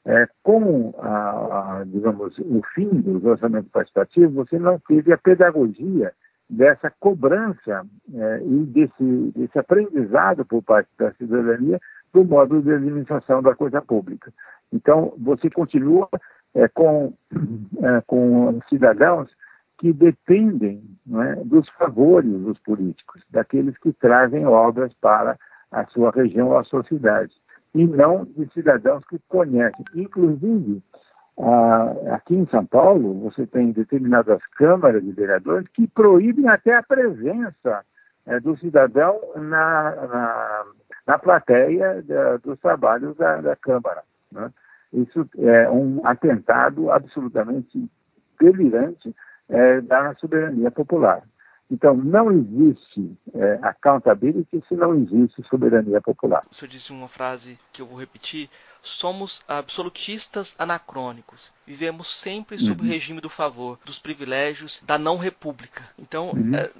É, com, a, a, digamos, o fim do orçamento participativo, você não teve a pedagogia dessa cobrança é, e desse, desse aprendizado por parte da cidadania do modo de administração da coisa pública. Então, você continua é, com, <clears throat> é, com cidadãos que dependem é, dos favores dos políticos, daqueles que trazem obras para a sua região ou a sua cidade, e não de cidadãos que conhecem. Inclusive, aqui em São Paulo, você tem determinadas câmaras de vereadores que proíbem até a presença é, do cidadão na, na na plateia da, dos trabalhos da, da Câmara. Né? Isso é um atentado absolutamente delirante é, da soberania popular. Então, não existe é, accountability se não existe soberania popular. O senhor disse uma frase que eu vou repetir: somos absolutistas anacrônicos. Vivemos sempre sob uhum. o regime do favor, dos privilégios, da não república. Então, uhum. é,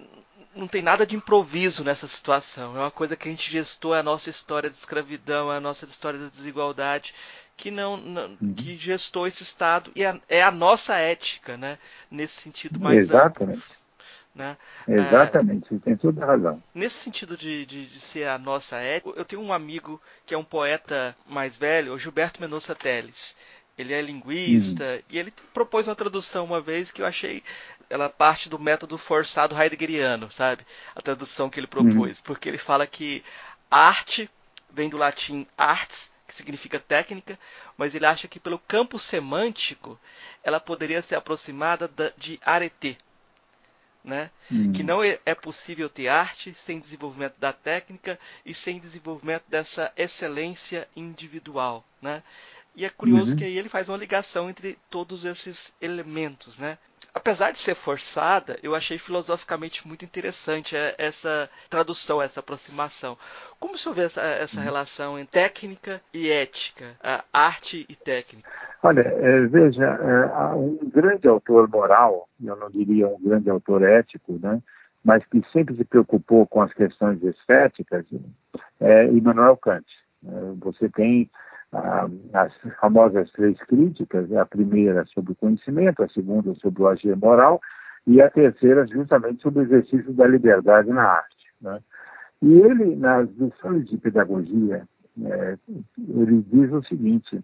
não tem nada de improviso nessa situação. É uma coisa que a gente gestou, é a nossa história de escravidão, é a nossa história da desigualdade, que não, não uhum. que gestou esse Estado e é, é a nossa ética, né? Nesse sentido mais Exatamente. Amplo, né? Exatamente, é, você tem toda a razão. Nesse sentido de, de, de, ser a nossa ética, eu tenho um amigo que é um poeta mais velho, o Gilberto Mendonça Teles. Ele é linguista uhum. e ele propôs uma tradução uma vez que eu achei ela parte do método forçado heideggeriano, sabe? A tradução que ele propôs, uhum. porque ele fala que arte vem do latim arts, que significa técnica, mas ele acha que pelo campo semântico ela poderia ser aproximada de arete, né? Uhum. Que não é, é possível ter arte sem desenvolvimento da técnica e sem desenvolvimento dessa excelência individual, né? E é curioso uhum. que aí ele faz uma ligação entre todos esses elementos, né? Apesar de ser forçada, eu achei filosoficamente muito interessante é, essa tradução, essa aproximação. Como senhor vê essa, essa uhum. relação entre técnica e ética, arte e técnica? Olha, é, veja, é, um grande autor moral, eu não diria um grande autor ético, né? mas que sempre se preocupou com as questões estéticas, é Immanuel Kant. Você tem as famosas três críticas, a primeira sobre o conhecimento, a segunda sobre o agir moral e a terceira justamente sobre o exercício da liberdade na arte. Né? E ele, nas lições de pedagogia, é, ele diz o seguinte,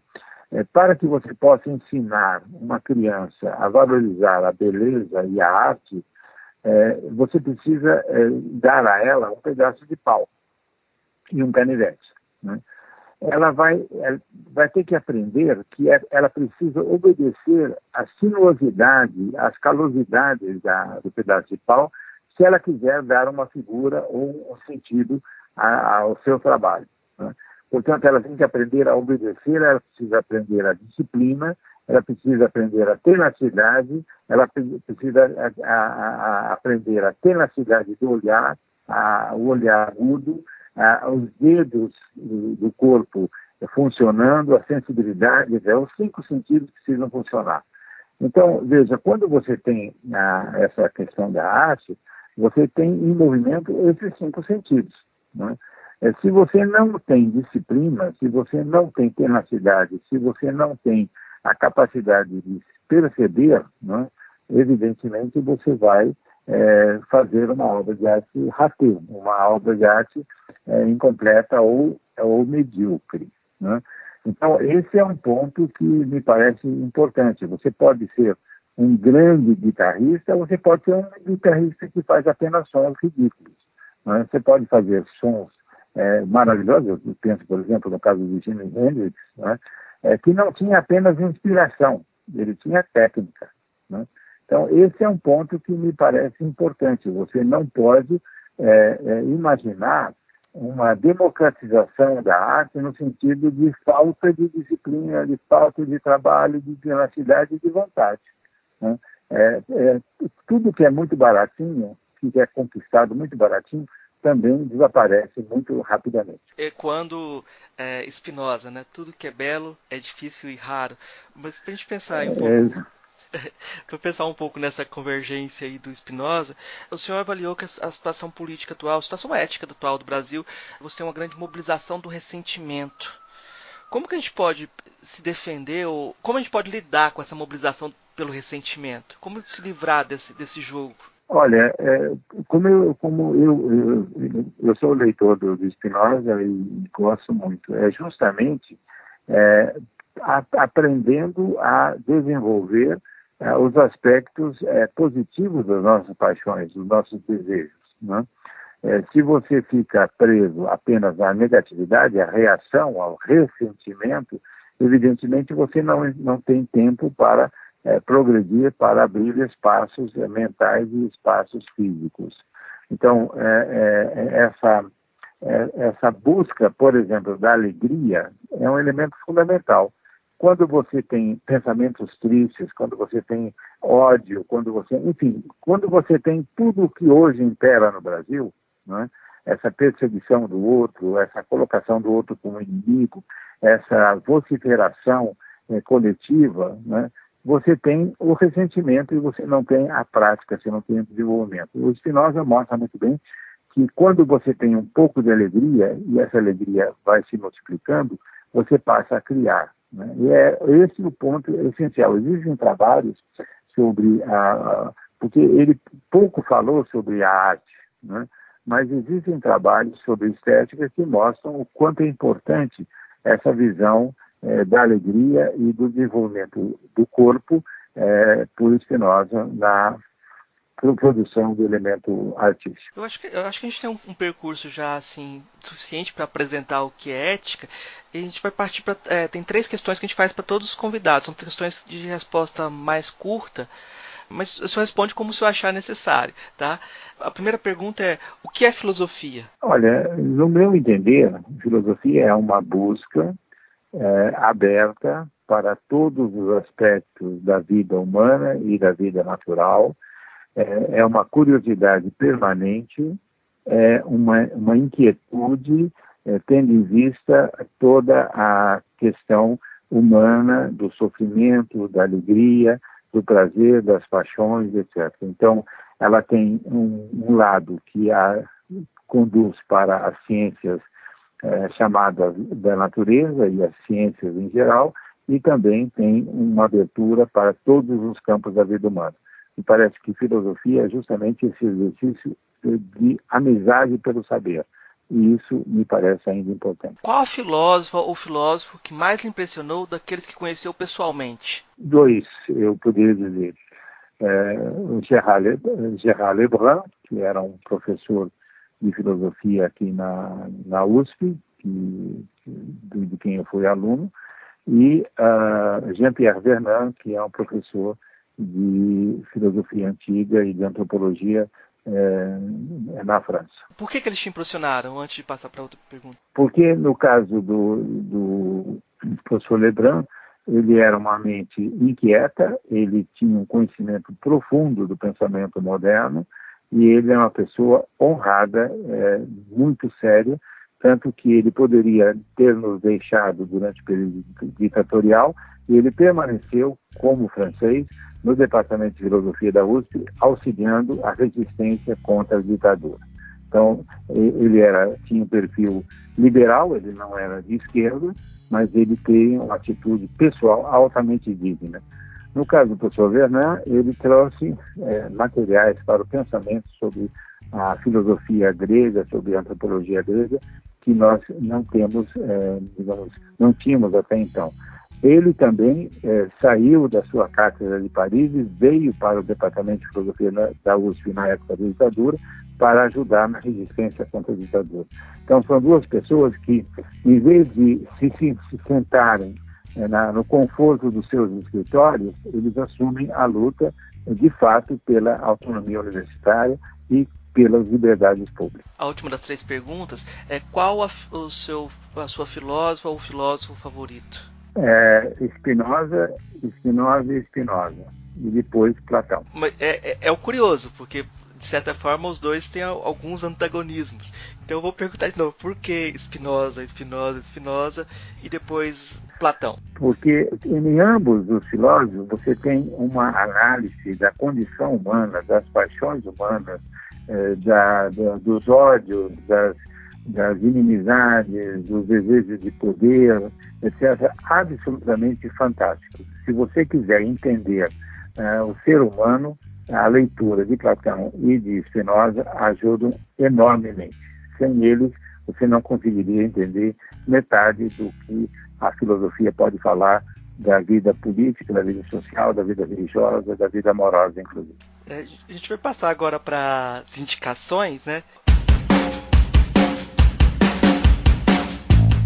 é, para que você possa ensinar uma criança a valorizar a beleza e a arte, é, você precisa é, dar a ela um pedaço de pau e um canivete. Né? Ela vai, vai ter que aprender que é, ela precisa obedecer à sinuosidade, às calosidades da, do pedaço de pau, se ela quiser dar uma figura ou um sentido a, ao seu trabalho. Né? Portanto, ela tem que aprender a obedecer, ela precisa aprender a disciplina, ela precisa aprender a tenacidade, ela precisa a, a, aprender a tenacidade do olhar, o olhar agudo, ah, os dedos do, do, corpo funcionando, a sensibilidade, é, os cinco sentidos precisam funcionar. Então, veja, quando você tem ah, essa questão da arte, você tem em movimento esses cinco sentidos. Né? É, se você não tem disciplina, se você não tem tenacidade, se você não tem a capacidade de perceber, né, evidentemente você vai é, fazer uma obra de arte rateio, uma obra de arte é, incompleta ou, ou medíocre. Né? Então, esse é um ponto que me parece importante. Você pode ser um grande guitarrista, você pode ser um guitarrista que faz apenas sons ridículos. Né? Você pode fazer sons é, maravilhosos, eu penso, por exemplo, no caso do Jimi Hendrix, né? é, que não tinha apenas inspiração, ele tinha técnica. Então, esse é um ponto que me parece importante. Você não pode é, é, imaginar uma democratização da arte no sentido de falta de disciplina, de falta de trabalho, de tenacidade e de vontade. Né? É, é, tudo que é muito baratinho, que é conquistado muito baratinho, também desaparece muito rapidamente. É quando é, Spinoza, né? Tudo que é belo é difícil e raro. Mas para a gente pensar um pouco é, <laughs> para pensar um pouco nessa convergência aí do Spinoza, o senhor avaliou que a situação política atual, a situação ética atual do Brasil, você tem uma grande mobilização do ressentimento. Como que a gente pode se defender ou como a gente pode lidar com essa mobilização pelo ressentimento? Como se livrar desse, desse jogo? Olha, é, como, eu, como eu, eu, eu, sou leitor do, do Spinoza e gosto muito, é justamente é, a, aprendendo a desenvolver é, os aspectos é, positivos das nossas paixões, dos nossos desejos. Né? É, se você fica preso apenas à negatividade, à reação, ao ressentimento, evidentemente você não, não tem tempo para progredir, para abrir espaços mentais e espaços físicos. Então, essa, essa busca, por exemplo, da alegria é um elemento fundamental. Quando você tem pensamentos tristes, quando você tem ódio, quando você, enfim, quando você tem tudo o que hoje impera no Brasil, né, essa perseguição do outro, essa colocação do outro como inimigo, essa vociferação é, coletiva, né, você tem o ressentimento e você não tem a prática, você não tem o desenvolvimento. O Spinoza mostra muito bem que quando você tem um pouco de alegria e essa alegria vai se multiplicando, você passa a criar. Né? E é esse o ponto essencial. Existem trabalhos sobre a. Porque ele pouco falou sobre a arte, né? mas existem trabalhos sobre estética que mostram o quanto é importante essa visão é, da alegria e do desenvolvimento do corpo é, por Spinoza na produção do elemento artístico. Eu acho que, eu acho que a gente tem um, um percurso já assim suficiente para apresentar o que é ética. E a gente vai partir para é, tem três questões que a gente faz para todos os convidados. São questões de resposta mais curta, mas o senhor responde como o senhor achar necessário, tá? A primeira pergunta é: o que é filosofia? Olha, no meu entender, filosofia é uma busca é, aberta para todos os aspectos da vida humana e da vida natural é, é uma curiosidade permanente, é uma, uma inquietude, é, tendo em vista toda a questão humana do sofrimento, da alegria, do prazer, das paixões, etc. Então, ela tem um, um lado que a conduz para as ciências é, chamadas da natureza e as ciências em geral, e também tem uma abertura para todos os campos da vida humana. Me parece que filosofia é justamente esse exercício de amizade pelo saber. E isso me parece ainda importante. Qual a filósofa ou filósofo que mais lhe impressionou daqueles que conheceu pessoalmente? Dois, eu poderia dizer. É, Gerard, Gerard Lebrun, que era um professor de filosofia aqui na, na USP, que, de, de quem eu fui aluno, e uh, Jean-Pierre Vernant, que é um professor de filosofia antiga e de antropologia é, na França. Por que, que eles te impressionaram, antes de passar para outra pergunta? Porque, no caso do, do professor Lebrun, ele era uma mente inquieta, ele tinha um conhecimento profundo do pensamento moderno e ele é uma pessoa honrada, é, muito séria, tanto que ele poderia ter nos deixado durante o período ditatorial e ele permaneceu como francês no Departamento de Filosofia da USP, auxiliando a resistência contra a ditadura. Então, ele era, tinha um perfil liberal, ele não era de esquerda, mas ele tem uma atitude pessoal altamente digna. No caso do professor Vernan, ele trouxe é, materiais para o pensamento sobre a filosofia grega, sobre a antropologia grega, que nós não temos, é, digamos, não tínhamos até então. Ele também é, saiu da sua cátedra de Paris e veio para o Departamento de Filosofia da USP na época da ditadura para ajudar na resistência contra a ditadura. Então, são duas pessoas que, em vez de se, se, se sentarem é, na, no conforto dos seus escritórios, eles assumem a luta, de fato, pela autonomia universitária e pelas liberdades públicas. A última das três perguntas é qual a, o seu, a sua filósofa ou filósofo favorito? É, Spinoza, Spinoza e Spinoza. E depois Platão. Mas é, é, é, o curioso, porque de certa forma os dois têm alguns antagonismos. Então eu vou perguntar de novo, por que Spinoza, Spinoza, Spinoza e depois Platão? Porque em ambos os filósofos você tem uma análise da condição humana, das paixões humanas, eh, da, da, dos ódios, das das inimizades, dos desejos de poder, etc., absolutamente fantástico. Se você quiser entender uh, o ser humano, a leitura de Platão e de Spinoza ajudam enormemente. Sem eles, você não conseguiria entender metade do que a filosofia pode falar da vida política, da vida social, da vida religiosa, da vida amorosa, inclusive. É, a gente vai passar agora para as indicações, né?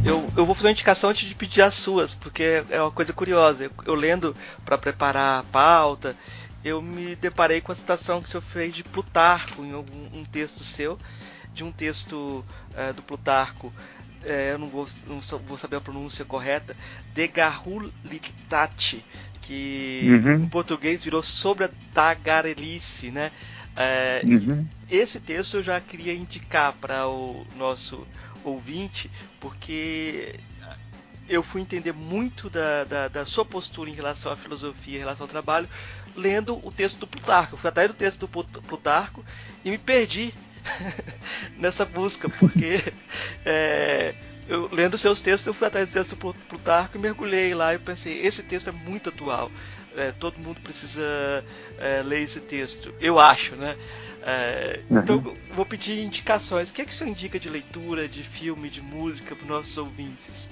Eu, eu vou fazer uma indicação antes de pedir as suas, porque é uma coisa curiosa. Eu, eu lendo para preparar a pauta, eu me deparei com a citação que o senhor fez de Plutarco em algum um texto seu, de um texto é, do Plutarco. É, eu não vou, não vou saber a pronúncia correta, de Garulitate, que uhum. em português virou sobre a tagarelice, né? É, uhum. Esse texto eu já queria indicar para o nosso ouvinte, porque eu fui entender muito da, da, da, sua postura em relação à filosofia, em relação ao trabalho, lendo o texto do Plutarco. Eu fui atrás do texto do Plutarco e me perdi <laughs> nessa busca, porque é, eu, lendo seus textos, eu fui atrás do texto do Plutarco e mergulhei lá e pensei, esse texto é muito atual. É, todo mundo precisa é, ler esse texto. Eu acho, né? É, uhum. Então, vou pedir indicações. O que é que você indica de leitura, de filme, de música para os nossos ouvintes?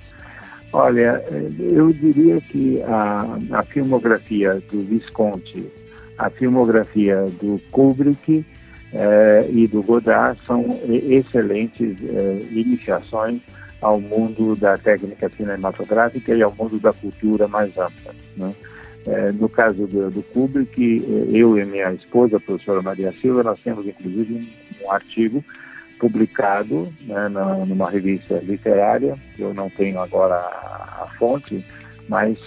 Olha, eu diria que a, a filmografia do Visconti, a filmografia do Kubrick eh, e do Godard são excelentes eh, iniciações ao mundo da técnica cinematográfica e ao mundo da cultura mais ampla. Né? É, no caso do, do Kubrick, eu e minha esposa, a professora Maria Silva, nós temos inclusive um, um artigo publicado né, na, numa revista literária, eu não tenho agora a, a fonte, mas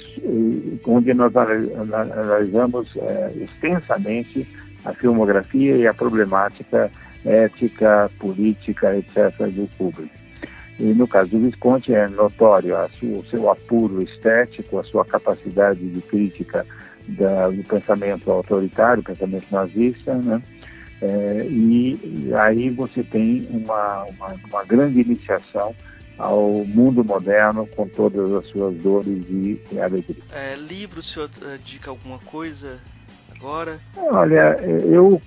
onde nós analisamos é, extensamente a filmografia e a problemática ética, política, etc. do Kubrick. E no caso do Visconti é notório sua, o seu apuro estético, a sua capacidade de crítica da, do pensamento autoritário, pensamento nazista, né? É, e aí você tem uma, uma, uma, grande iniciação ao mundo moderno com todas as suas dores e, alegrias. É, livro, o senhor uh, indica alguma coisa agora? Olha, eu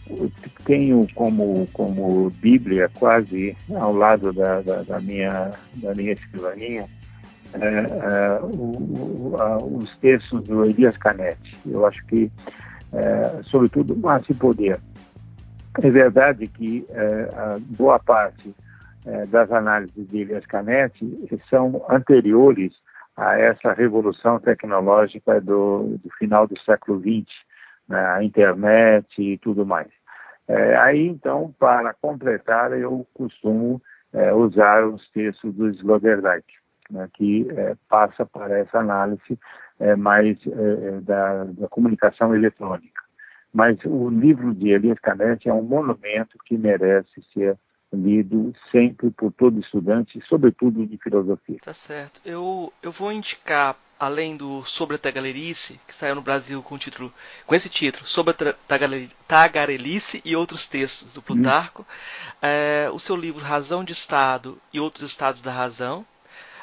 tenho como, como Bíblia quase ao lado da, da, da minha, da minha escrivaninha é, é, o, a, os textos do Elias Canetti. Eu acho que, é, sobretudo, Massa e Poder. É verdade que é, boa parte é, das análises de Elias Canetti são anteriores a essa revolução tecnológica do, do final do século XX, né, a internet e tudo mais. É, aí, então, para completar, eu costumo é, usar os textos do Sloterdijk, né, que é, passa para essa análise é, mais é, da, da, comunicação eletrônica. Mas o livro de Elias Canetti é um monumento que merece ser lido sempre por todo estudante, sobretudo de filosofia. Tá certo. Eu, eu vou indicar, além do Sobre a Tagarelice, que saiu no Brasil com, título, com esse título, Sobre a Tagarelice e outros textos do Plutarco, hum. é, o seu livro Razão de Estado e Outros Estados da Razão,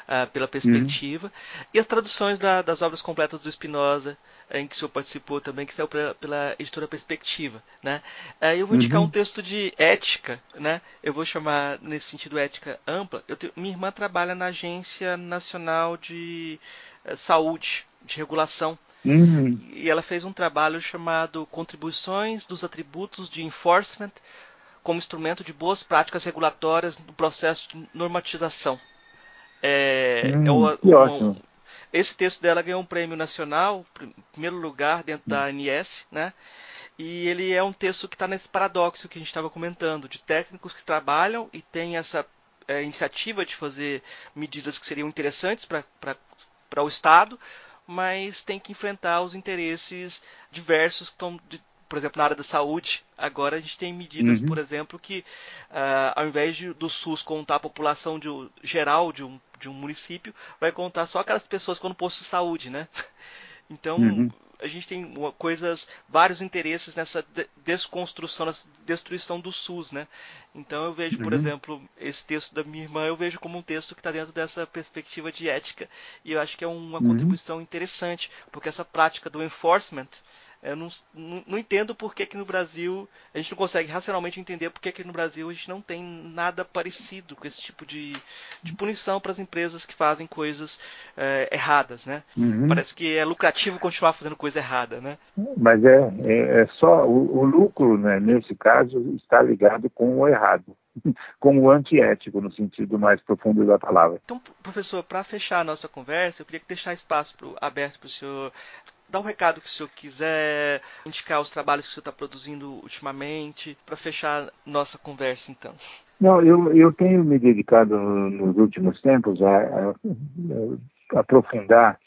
é, pela perspectiva, hum. e as traduções da, das obras completas do Spinoza, em que o senhor participou também, que saiu pra, pela editora Perspectiva, né? Aí eu vou indicar uhum. um texto de ética, né? Eu vou chamar nesse sentido ética ampla. Tenho, minha irmã trabalha na Agência Nacional de uh, Saúde, de Regulação. Uhum. E ela fez um trabalho chamado Contribuições dos Atributos de Enforcement como instrumento de boas práticas regulatórias no processo de normatização. É, hum, é o, esse texto dela ganhou um prêmio nacional, primeiro lugar dentro da ANS, né? E ele é um texto que está nesse paradoxo que a gente estava comentando, de técnicos que trabalham e têm essa é, iniciativa de fazer medidas que seriam interessantes para o Estado, mas tem que enfrentar os interesses diversos que estão por exemplo, na área da saúde, agora a gente tem medidas, uhum. por exemplo, que uh, ao invés de, do SUS contar a população de, geral de um, de um município, vai contar só aquelas pessoas que estão no posto de saúde, né? <laughs> Então, uhum. a gente tem coisas, vários interesses nessa desconstrução, nessa destruição do SUS, né? Então eu vejo, por uhum. exemplo, esse texto da minha irmã, eu vejo como um texto que está dentro dessa perspectiva de ética, e eu acho que é uma uhum. contribuição interessante, porque essa prática do enforcement, eu não, não, não, entendo por que, que no Brasil a gente não consegue racionalmente entender por que, que no Brasil a gente não tem nada parecido com esse tipo de, de punição para as empresas que fazem coisas é, erradas, né? Uhum. Parece que é lucrativo continuar fazendo coisa errada, né? Mas é, é, é só o, o lucro, né, nesse caso, está ligado com o errado <laughs> com o antiético, no sentido mais profundo da palavra. Então, professor, para fechar a nossa conversa, eu queria deixar espaço pro, aberto para o senhor dar um recado que o senhor quiser, indicar os trabalhos que o senhor está produzindo ultimamente, para fechar nossa conversa, então. Não, eu, eu tenho me dedicado nos últimos tempos a, a, a aprofundar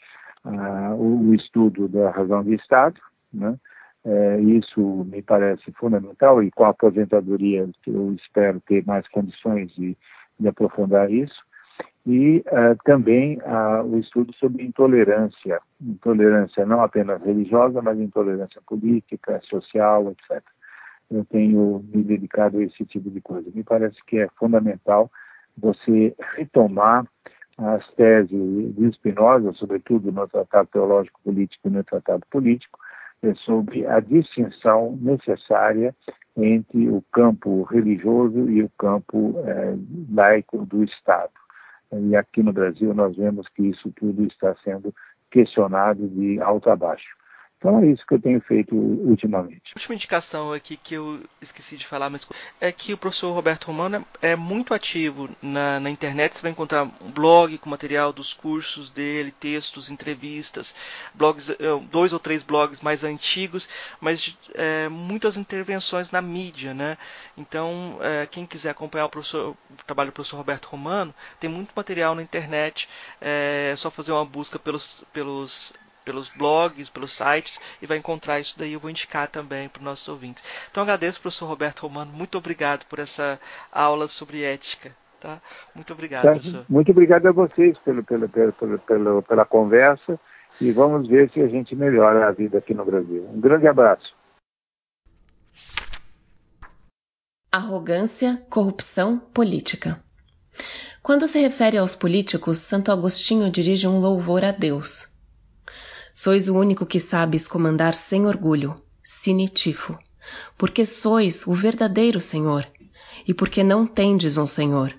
uh, o, o, estudo da razão de Estado, né? É, isso me parece fundamental e com a aposentadoria eu espero ter mais condições de, de aprofundar isso. E uh, também uh, o estudo sobre intolerância, intolerância não apenas religiosa, mas intolerância política, social, etc. Eu tenho me dedicado a esse tipo de coisa. Me parece que é fundamental você retomar as teses de Spinoza, sobretudo no Tratado Teológico Político e no Tratado Político, é sobre a distinção necessária entre o campo religioso e o campo é, laico do Estado. E aqui no Brasil nós vemos que isso tudo está sendo questionado de alto a baixo. Então é isso que eu tenho feito ultimamente. A última indicação aqui que eu esqueci de falar, mas é que o professor Roberto Romano é muito ativo na, na internet. Você vai encontrar um blog com material dos cursos dele, textos, entrevistas, blogs, é, dois ou três blogs mais antigos, mas é, muitas intervenções na mídia, né? Então, é, quem quiser acompanhar o, o, trabalho do professor Roberto Romano, tem muito material na internet. É, é só fazer uma busca pelos, pelos pelos blogs, pelos sites e vai encontrar isso daí. Eu vou indicar também para os nossos ouvintes. Então agradeço, professor Roberto Romano. Muito obrigado por essa aula sobre ética. Tá? Muito obrigado, tá. professor. Muito obrigado a vocês pelo, pelo, pelo, pelo, pela conversa e vamos ver se a gente melhora a vida aqui no Brasil. Um grande abraço. Arrogância, corrupção, política. Quando se refere aos políticos, Santo Agostinho dirige um louvor a Deus. Sois o único que sabes comandar sem orgulho, sine tifo, porque sois o verdadeiro Senhor, e porque não tendes um Senhor.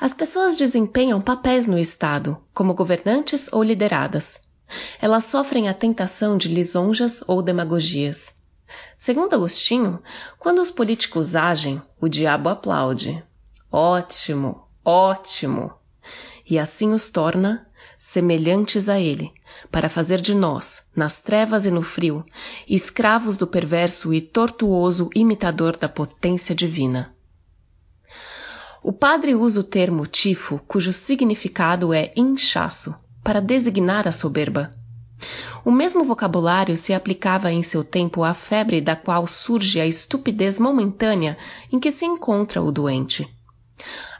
As pessoas desempenham papéis no Estado, como governantes ou lideradas. Elas sofrem a tentação de lisonjas ou demagogias. Segundo Agostinho, quando os políticos agem, o diabo aplaude. Ótimo, ótimo! E assim os torna semelhantes a ele, para fazer de nós, nas trevas e no frio, escravos do perverso e tortuoso imitador da potência divina. O padre usa o termo tifo, cujo significado é inchaço, para designar a soberba. O mesmo vocabulário se aplicava em seu tempo à febre da qual surge a estupidez momentânea em que se encontra o doente.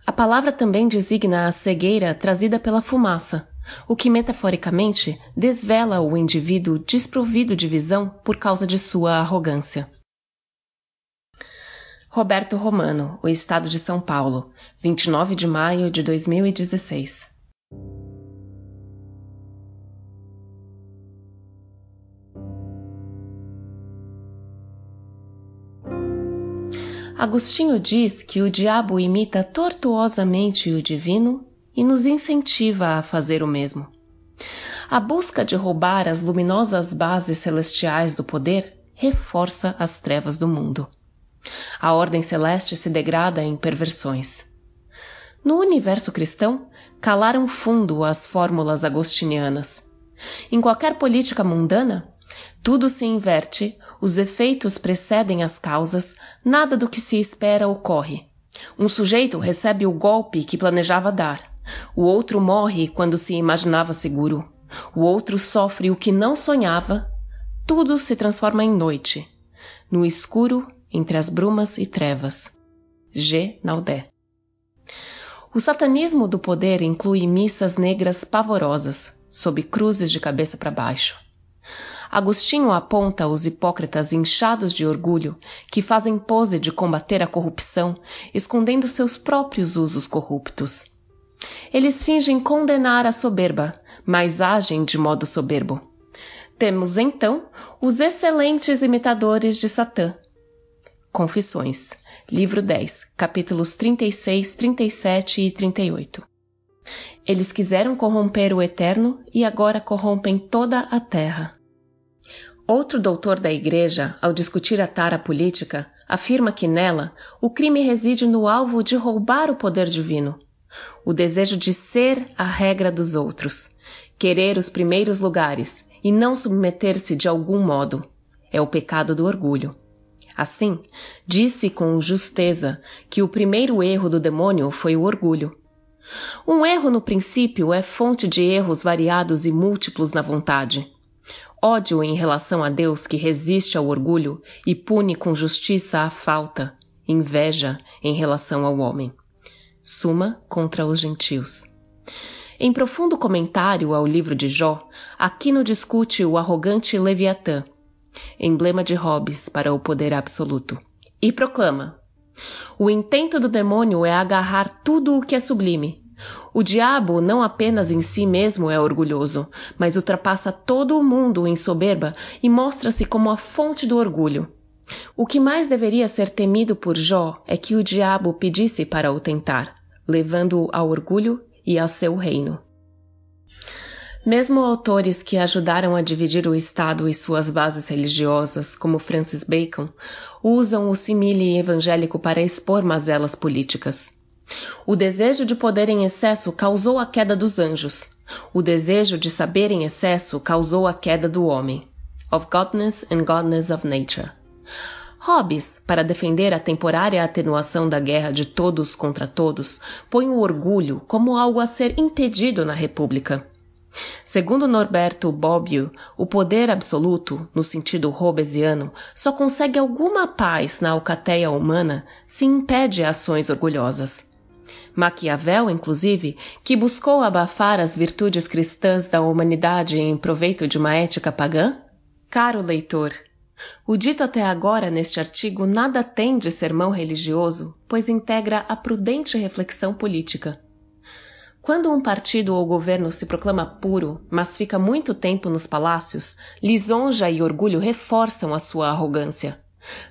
A palavra também designa a cegueira trazida pela fumaça, o que metaforicamente desvela o indivíduo desprovido de visão por causa de sua arrogância. Roberto Romano, O Estado de São Paulo, 29 de maio de 2016. Agostinho diz que o diabo imita tortuosamente o divino e nos incentiva a fazer o mesmo. A busca de roubar as luminosas bases celestiais do poder reforça as trevas do mundo. A ordem celeste se degrada em perversões. No universo cristão, calaram fundo as fórmulas agostinianas. Em qualquer política mundana, tudo se inverte, os efeitos precedem as causas, nada do que se espera ocorre. Um sujeito recebe o golpe que planejava dar. O outro morre quando se imaginava seguro. O outro sofre o que não sonhava. Tudo se transforma em noite. No escuro, entre as brumas e trevas. G. Naudé. O satanismo do poder inclui missas negras pavorosas, sob cruzes de cabeça para baixo. Agostinho aponta os hipócritas inchados de orgulho que fazem pose de combater a corrupção, escondendo seus próprios usos corruptos. Eles fingem condenar a soberba, mas agem de modo soberbo. Temos então os excelentes imitadores de Satã. Confissões, livro 10, capítulos 36, 37 e 38. Eles quiseram corromper o eterno e agora corrompem toda a terra. Outro doutor da Igreja, ao discutir a tara política, afirma que nela o crime reside no alvo de roubar o poder divino o desejo de ser a regra dos outros, querer os primeiros lugares e não submeter-se de algum modo, é o pecado do orgulho. Assim, disse com justeza que o primeiro erro do demônio foi o orgulho. Um erro no princípio é fonte de erros variados e múltiplos na vontade. Ódio em relação a Deus que resiste ao orgulho e pune com justiça a falta, inveja em relação ao homem Suma contra os gentios. Em profundo comentário ao livro de Jó, Aquino discute o arrogante Leviatã, emblema de Hobbes para o poder absoluto, e proclama: O intento do demônio é agarrar tudo o que é sublime. O diabo não apenas em si mesmo é orgulhoso, mas ultrapassa todo o mundo em soberba e mostra-se como a fonte do orgulho. O que mais deveria ser temido por Jó é que o diabo pedisse para o tentar, levando-o ao orgulho e ao seu reino. Mesmo autores que ajudaram a dividir o Estado e suas bases religiosas, como Francis Bacon, usam o simile evangélico para expor mazelas políticas. O desejo de poder em excesso causou a queda dos anjos. O desejo de saber em excesso causou a queda do homem. Of Godness and Godness of Nature. Hobbes, para defender a temporária atenuação da guerra de todos contra todos, põe o orgulho como algo a ser impedido na República. Segundo Norberto Bobbio, o poder absoluto, no sentido hobbesiano, só consegue alguma paz na alcateia humana se impede ações orgulhosas. Maquiavel, inclusive, que buscou abafar as virtudes cristãs da humanidade em proveito de uma ética pagã? Caro leitor, o dito até agora neste artigo nada tem de sermão religioso, pois integra a prudente reflexão política. Quando um partido ou governo se proclama puro, mas fica muito tempo nos palácios, lisonja e orgulho reforçam a sua arrogância.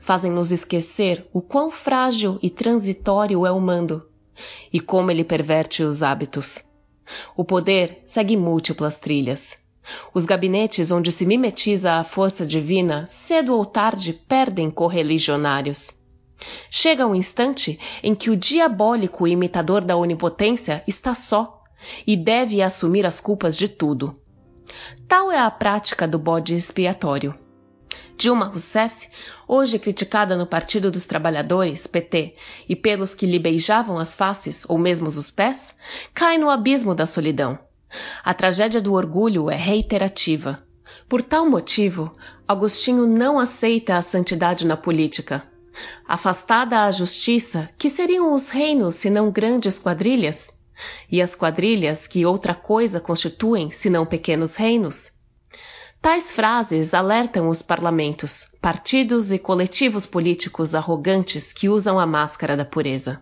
Fazem-nos esquecer o quão frágil e transitório é o mando, e como ele perverte os hábitos. O poder segue múltiplas trilhas. Os gabinetes onde se mimetiza a força divina, cedo ou tarde, perdem correligionários. Chega um instante em que o diabólico imitador da onipotência está só e deve assumir as culpas de tudo. Tal é a prática do bode expiatório. Dilma Rousseff, hoje criticada no Partido dos Trabalhadores, PT, e pelos que lhe beijavam as faces ou mesmo os pés, cai no abismo da solidão a tragédia do orgulho é reiterativa. Por tal motivo, Agostinho não aceita a santidade na política. Afastada a justiça, que seriam os reinos senão grandes quadrilhas? E as quadrilhas, que outra coisa constituem senão pequenos reinos? Tais frases alertam os parlamentos, partidos e coletivos políticos arrogantes que usam a máscara da pureza.